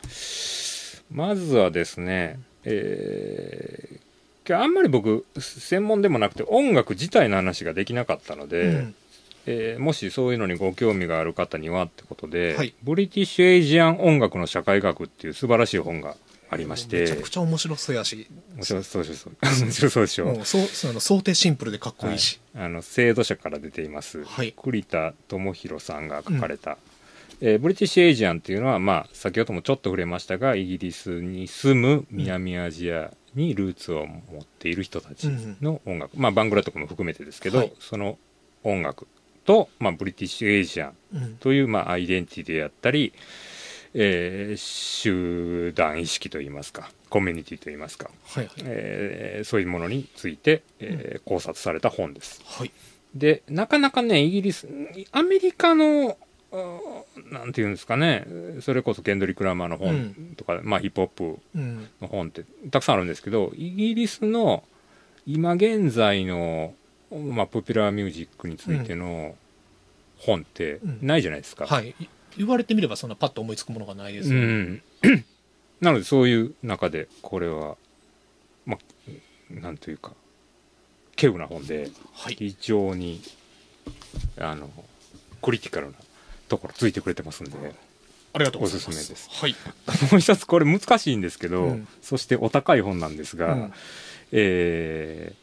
まずはですねえー今日あんまり僕専門でもなくて音楽自体の話ができなかったので、うん。えーもしそういうのにご興味がある方にはってことで、はい。ブリティッシュ・エイジアン音楽の社会学っていう素晴らしい本がありまして。めちゃくちゃ面白そうやし。面白そうでしょ。面白そうでしょ、もうそうそうあの想定シンプルでかっこいいし、はい、あの制度者から出ています、はい。栗田智弘さんが書かれた、えーブリティッシュ・エイジアンっていうのは、まあ、先ほどもちょっと触れましたがイギリスに住む南アジアにルーツを持っている人たちの音楽、まあバングラとかも含めてですけど、はい。その音楽と、まあ、ブリティッシュ・エイジアンうん。という、まあ、アイデンティティであったり、えー集団意識といいますかコミュニティといいますか、はいはい。えーそういうものについて、えー考察された本です。はい。でなかなかねイギリスアメリカのなんていうんですかねそれこそケンドリック・ラマーの本とか、まあ、ヒップホップうん。の本ってたくさんあるんですけどイギリスの今現在の、まあ、ポピュラーミュージックについての本ってうん。ないじゃないですか。はいい言われてみればそんなパッと思いつくものがないですね、ん、なのでそういう中でこれはまあなんというか稀有な本ではい。非常にあのクリティカルなところついてくれてますんでありがとうございます。おすすめです。はい、もう一つこれ難しいんですけど、うん。そしてお高い本なんですが、うん。えー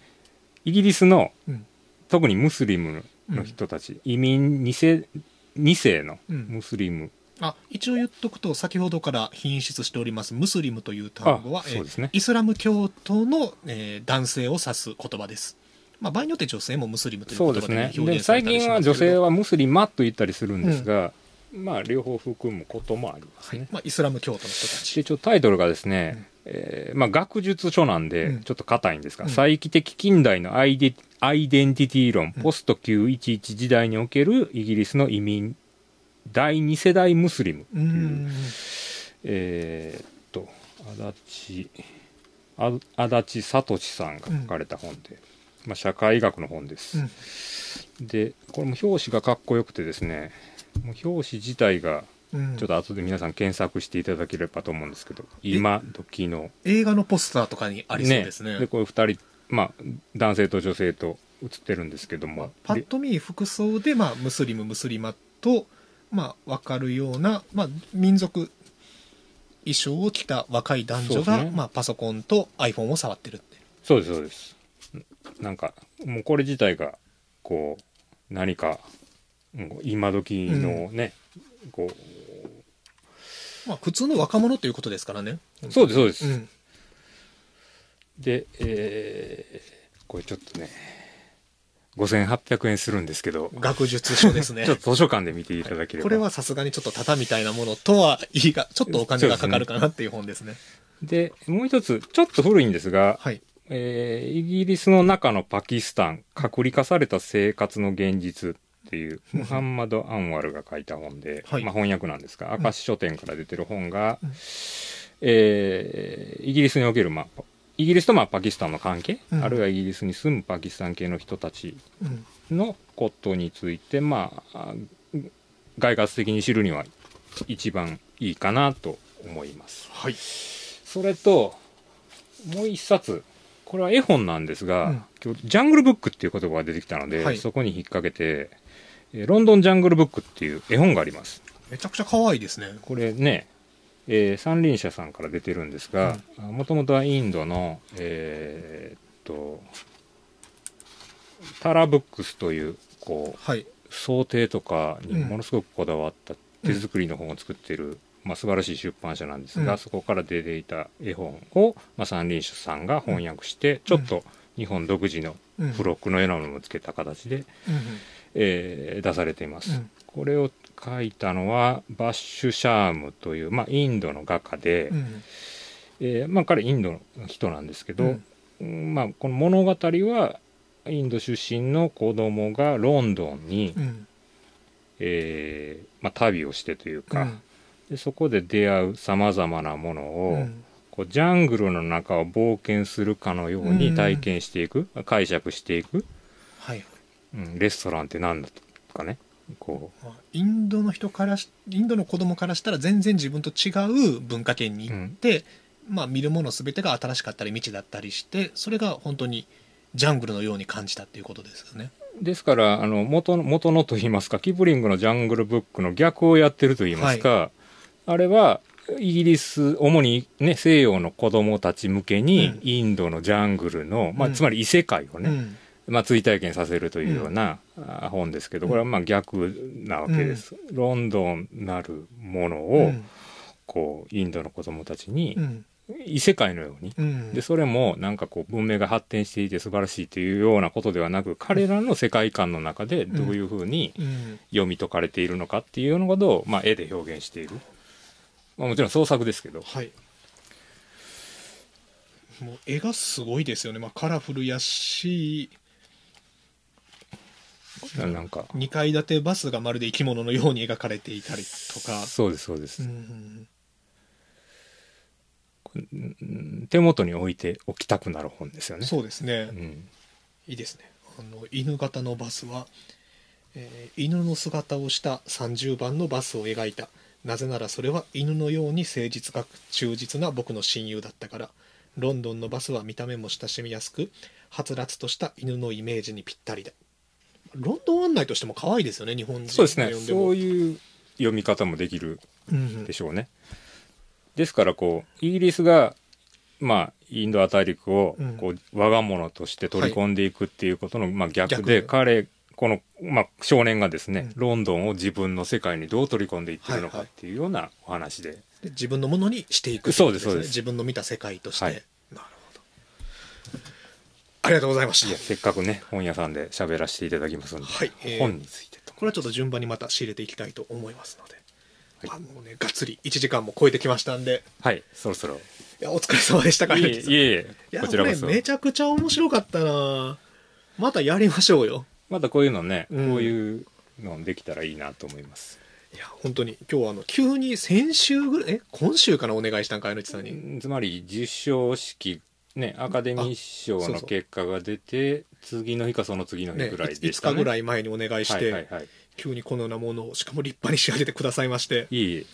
イギリスのうん。特にムスリムの人たち、移民2世二世のうん。ムスリム、あ一応言っとくと先ほどから品質しておりますムスリムという単語はあそうですね。えーイスラム教徒の、えー男性を指す言葉です、まあ、場合によって女性もムスリムという言葉で,、ですね。で最たりしますけれど近は女性はムスリマと言ったりするんですが、まあ両方含むこともありますね、まあ、イスラム教徒の人たでちちょっとタイトルがですね、えーまあ、学術書なんでうん。ちょっと硬いんですが、うん。再帰的近代のアイデアイデンティティ論、うん。ポスト911時代におけるイギリスの移民第2世代ムスリム。ってういう、ん。えーっと足立あ足立聡さんが書かれた本で、まあ、社会学の本です、でこれも表紙がかっこよくてですねもう表紙自体がうん。ちょっと後で皆さん検索していただければと思うんですけど、今時の。映画のポスターとかにありそうですね。で、これ二人、まあ、男性と女性と写ってるんですけどまあも、パッと見服装で、まあ、ムスリムムスリマと、まあ、分かるような、まあ、民族衣装を着た若い男女が、ね。まあ、パソコンと iPhone を触ってるってそうです、そうです。なんか、もうこれ自体が、こう、何か、うん今時のね、こまあ、普通の若者ということですからね。う、そうです、そうです。うんで、えーこれちょっとね、5800円するんですけど、学術書ですね。ちょっと図書館で見ていただければ。これはさすがにちょっとタタみたいなものとはいいがちょっとお金がかかるかなっていう本ですね。で、もう一つ、ちょっと古いんですが、はい。えーイギリスの中のパキスタン、隔離化された生活の現実っていう、ムハンマド・アンワルが書いた本で、はい。まあ、翻訳なんですが、明石書店から出てる本が、うん。えーイギリスにおける、まあ、イギリスとまあパキスタンの関係、うん。あるいはイギリスに住むパキスタン系の人たちうんのことについて、まあ、外圧的に知るには一番いいかなと思います。はい。それと、もう一冊、これは絵本なんですが、うん。今日、ジャングルブックっていう言葉が出てきたので、はい。そこに引っ掛けて、えーロンドンジャングルブックっていう絵本があります。めちゃくちゃ可愛いですね。これね、えー三輪車さんから出てるんですが、もともとはインドの、えーっと、タラブックスという、こう、はい。想定とかにうん。ものすごくこだわった手作りの本を作っている、まあ、素晴らしい出版社なんですが、うん。そこから出ていた絵本を、まあ、三輪車さんが翻訳して、ちょっと日本独自のうん。付録のようなものをつけた形で、うん。えー出されています、うんこれを書いたのはバッシュ・シャームという、まあ、インドの画家で、うん。えーまあ、彼インドの人なんですけど、うん。うんまあ、この物語は、インド出身の子供がロンドンに、うん。えーまあ、旅をしてというか、うん。でそこで出会うさまざまなものを、うん。こうジャングルの中を冒険するかのように体験していく、解釈していく、はい。うん、レストランって何だとかねこまあインドの人からしインドの子供からしたら全然自分と違う文化圏に行って、まあ、見るもの全てが新しかったり未知だったりしてそれが本当にジャングルのように感じたっていうことですよね。うですからあの元の元のといいますかキプリングの「ジャングルブック」の逆をやってるといいますか、あれはイギリス主に、ね、西洋の子供たち向けに、うん。インドのジャングルの、まあ、うん。つまり異世界をね、うんまあ、追体験させるというような、あ本ですけどこれはまあ逆なわけです、ロンドンなるものうをん。こうインドの子供たちにうん。異世界のように。うん。でそれもなんかこう文明が発展していて素晴らしいというようなことではなく彼らの世界観の中でどういうふうにうん。読み解かれているのかっていうようなことを、まあ、絵で表現している、まあ、もちろん創作ですけど。はい。もう絵がすごいですよね、まあ、カラフルやしなんか。2階建てバスがまるで生き物のように描かれていたりとか、そうですそうです、うんうん手元に置いておきたくなる本ですよね。そうですね、うん。いいですね。あの犬型のバスは、えー犬の姿をした30番のバスを描いた。なぜならそれは犬のように誠実かつ忠実な僕の親友だったから。ロンドンのバスは見た目も親しみやすくはつらつとした犬のイメージにぴったりだロンドン案内としても可愛いですよね日本人。そうですね。そういう読み方もできるうんでしょうね。ですからこうイギリスがまあインド亜大陸をうん。こう我が物として取り込んでいくっていうことのまあ逆で、逆彼このまあ少年がですね、うん。ロンドンを自分の世界にどう取り込んでいってるのはいはい。かっていうようなお話で、で自分のものにしていくそうですそうです。自分の見た世界として、はいありがとうございましたいやせっかくね本屋さんで喋らせていただきますので、はいえー本についてと。これはちょっと順番にまた仕入れていきたいと思いますので、まあもうねがっつり1時間も超えてきましたんで。はいそろそろ。いやお疲れ様でしたかいえいいえいこちらこそ。れめちゃくちゃ面白かったな。またやりましょうよ。またこういうのね、うん。こういうのできたらいいなと思います。いや本当に今日はあの急に先週ぐらいえ今週からお願いしたんかいのちさんに。つまり受賞式ねアカデミー賞の結果が出て次の日かその次の日ねぐらいで5日したね。ぐらい前にお願いして、はいはいはい急にこのようなものをしかも立派に仕上げてくださいましていえいえ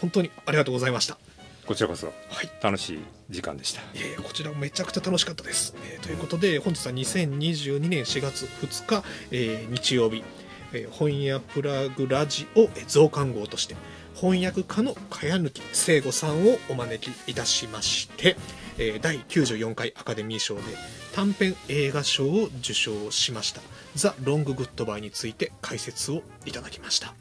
本当にありがとうございましたこちらこそはい楽しい時間でしたいやいやこちらもめちゃくちゃ楽しかったです、えーということで本日は2022年4月2日、えー日曜日、えー本屋プラグラジオえー増刊号として翻訳家の栢木清吾さんをお招きいたしまして、えー第94回アカデミー賞で短編映画賞を受賞しました「ザ・ロング・グッドバイ」について解説をいただきました。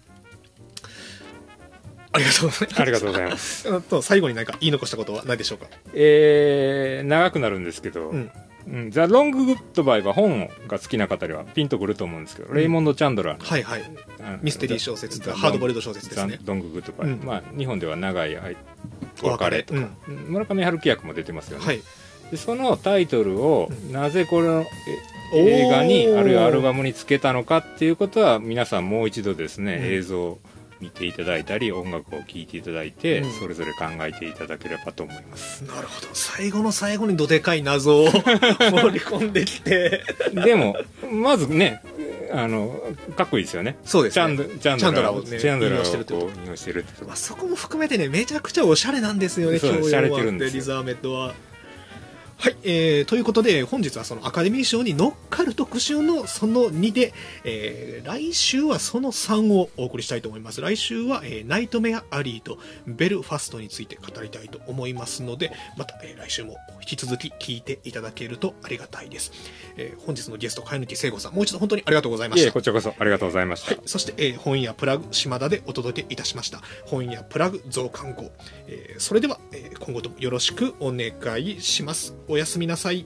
ありがとうございます。ありがとうございます。あと最後に何か言い残したことはないでしょうか？えー、長くなるんですけど、うんうんザ・ロング・グッドバイは本が好きな方にはピンとくると思うんですけど、レイモンド・チャンドラーのはい。はいミステリー小説ザハードボイルド小説ですね。ザ・ロング・グッドバイ、うん。まあ日本では長いお、お別れとか、うん。村上春樹訳も出てますよね、はい。でそのタイトルをうなぜこの映画にあるいはアルバムにつけたのかっていうことは皆さんもう一度ですね、うん。映像を見ていただいたり音楽を聴いていただいて、うん。それぞれ考えていただければと思います。なるほど。最後の最後にどでかい謎を 盛り込んできて。でもまずねあのかっこいいですよね。そうですね。チャンドチャンドラをねチャンドラをこう引用してるってとこまあ、そこも含めてねめちゃくちゃおしゃれなんですよねそう教養洒落てはるんですよ。リザーメットははい、えー、ということで本日はそのアカデミー賞に乗っかる特集のその2で、えー来週はその3をお送りしたいと思います。来週は、えーナイトメアアリーとベルファストについて語りたいと思いますのでまた、えー来週も引き続き聞いていただけるとありがたいです、えー本日のゲスト貝抜聖吾さんもう一度本当にありがとうございました。いえこちらこそありがとうございました、はい、そして、えー本屋プラグ島田でお届けいたしました。本屋プラグ増刊号、えーそれでは、えー今後ともよろしくお願いします。おやすみなさい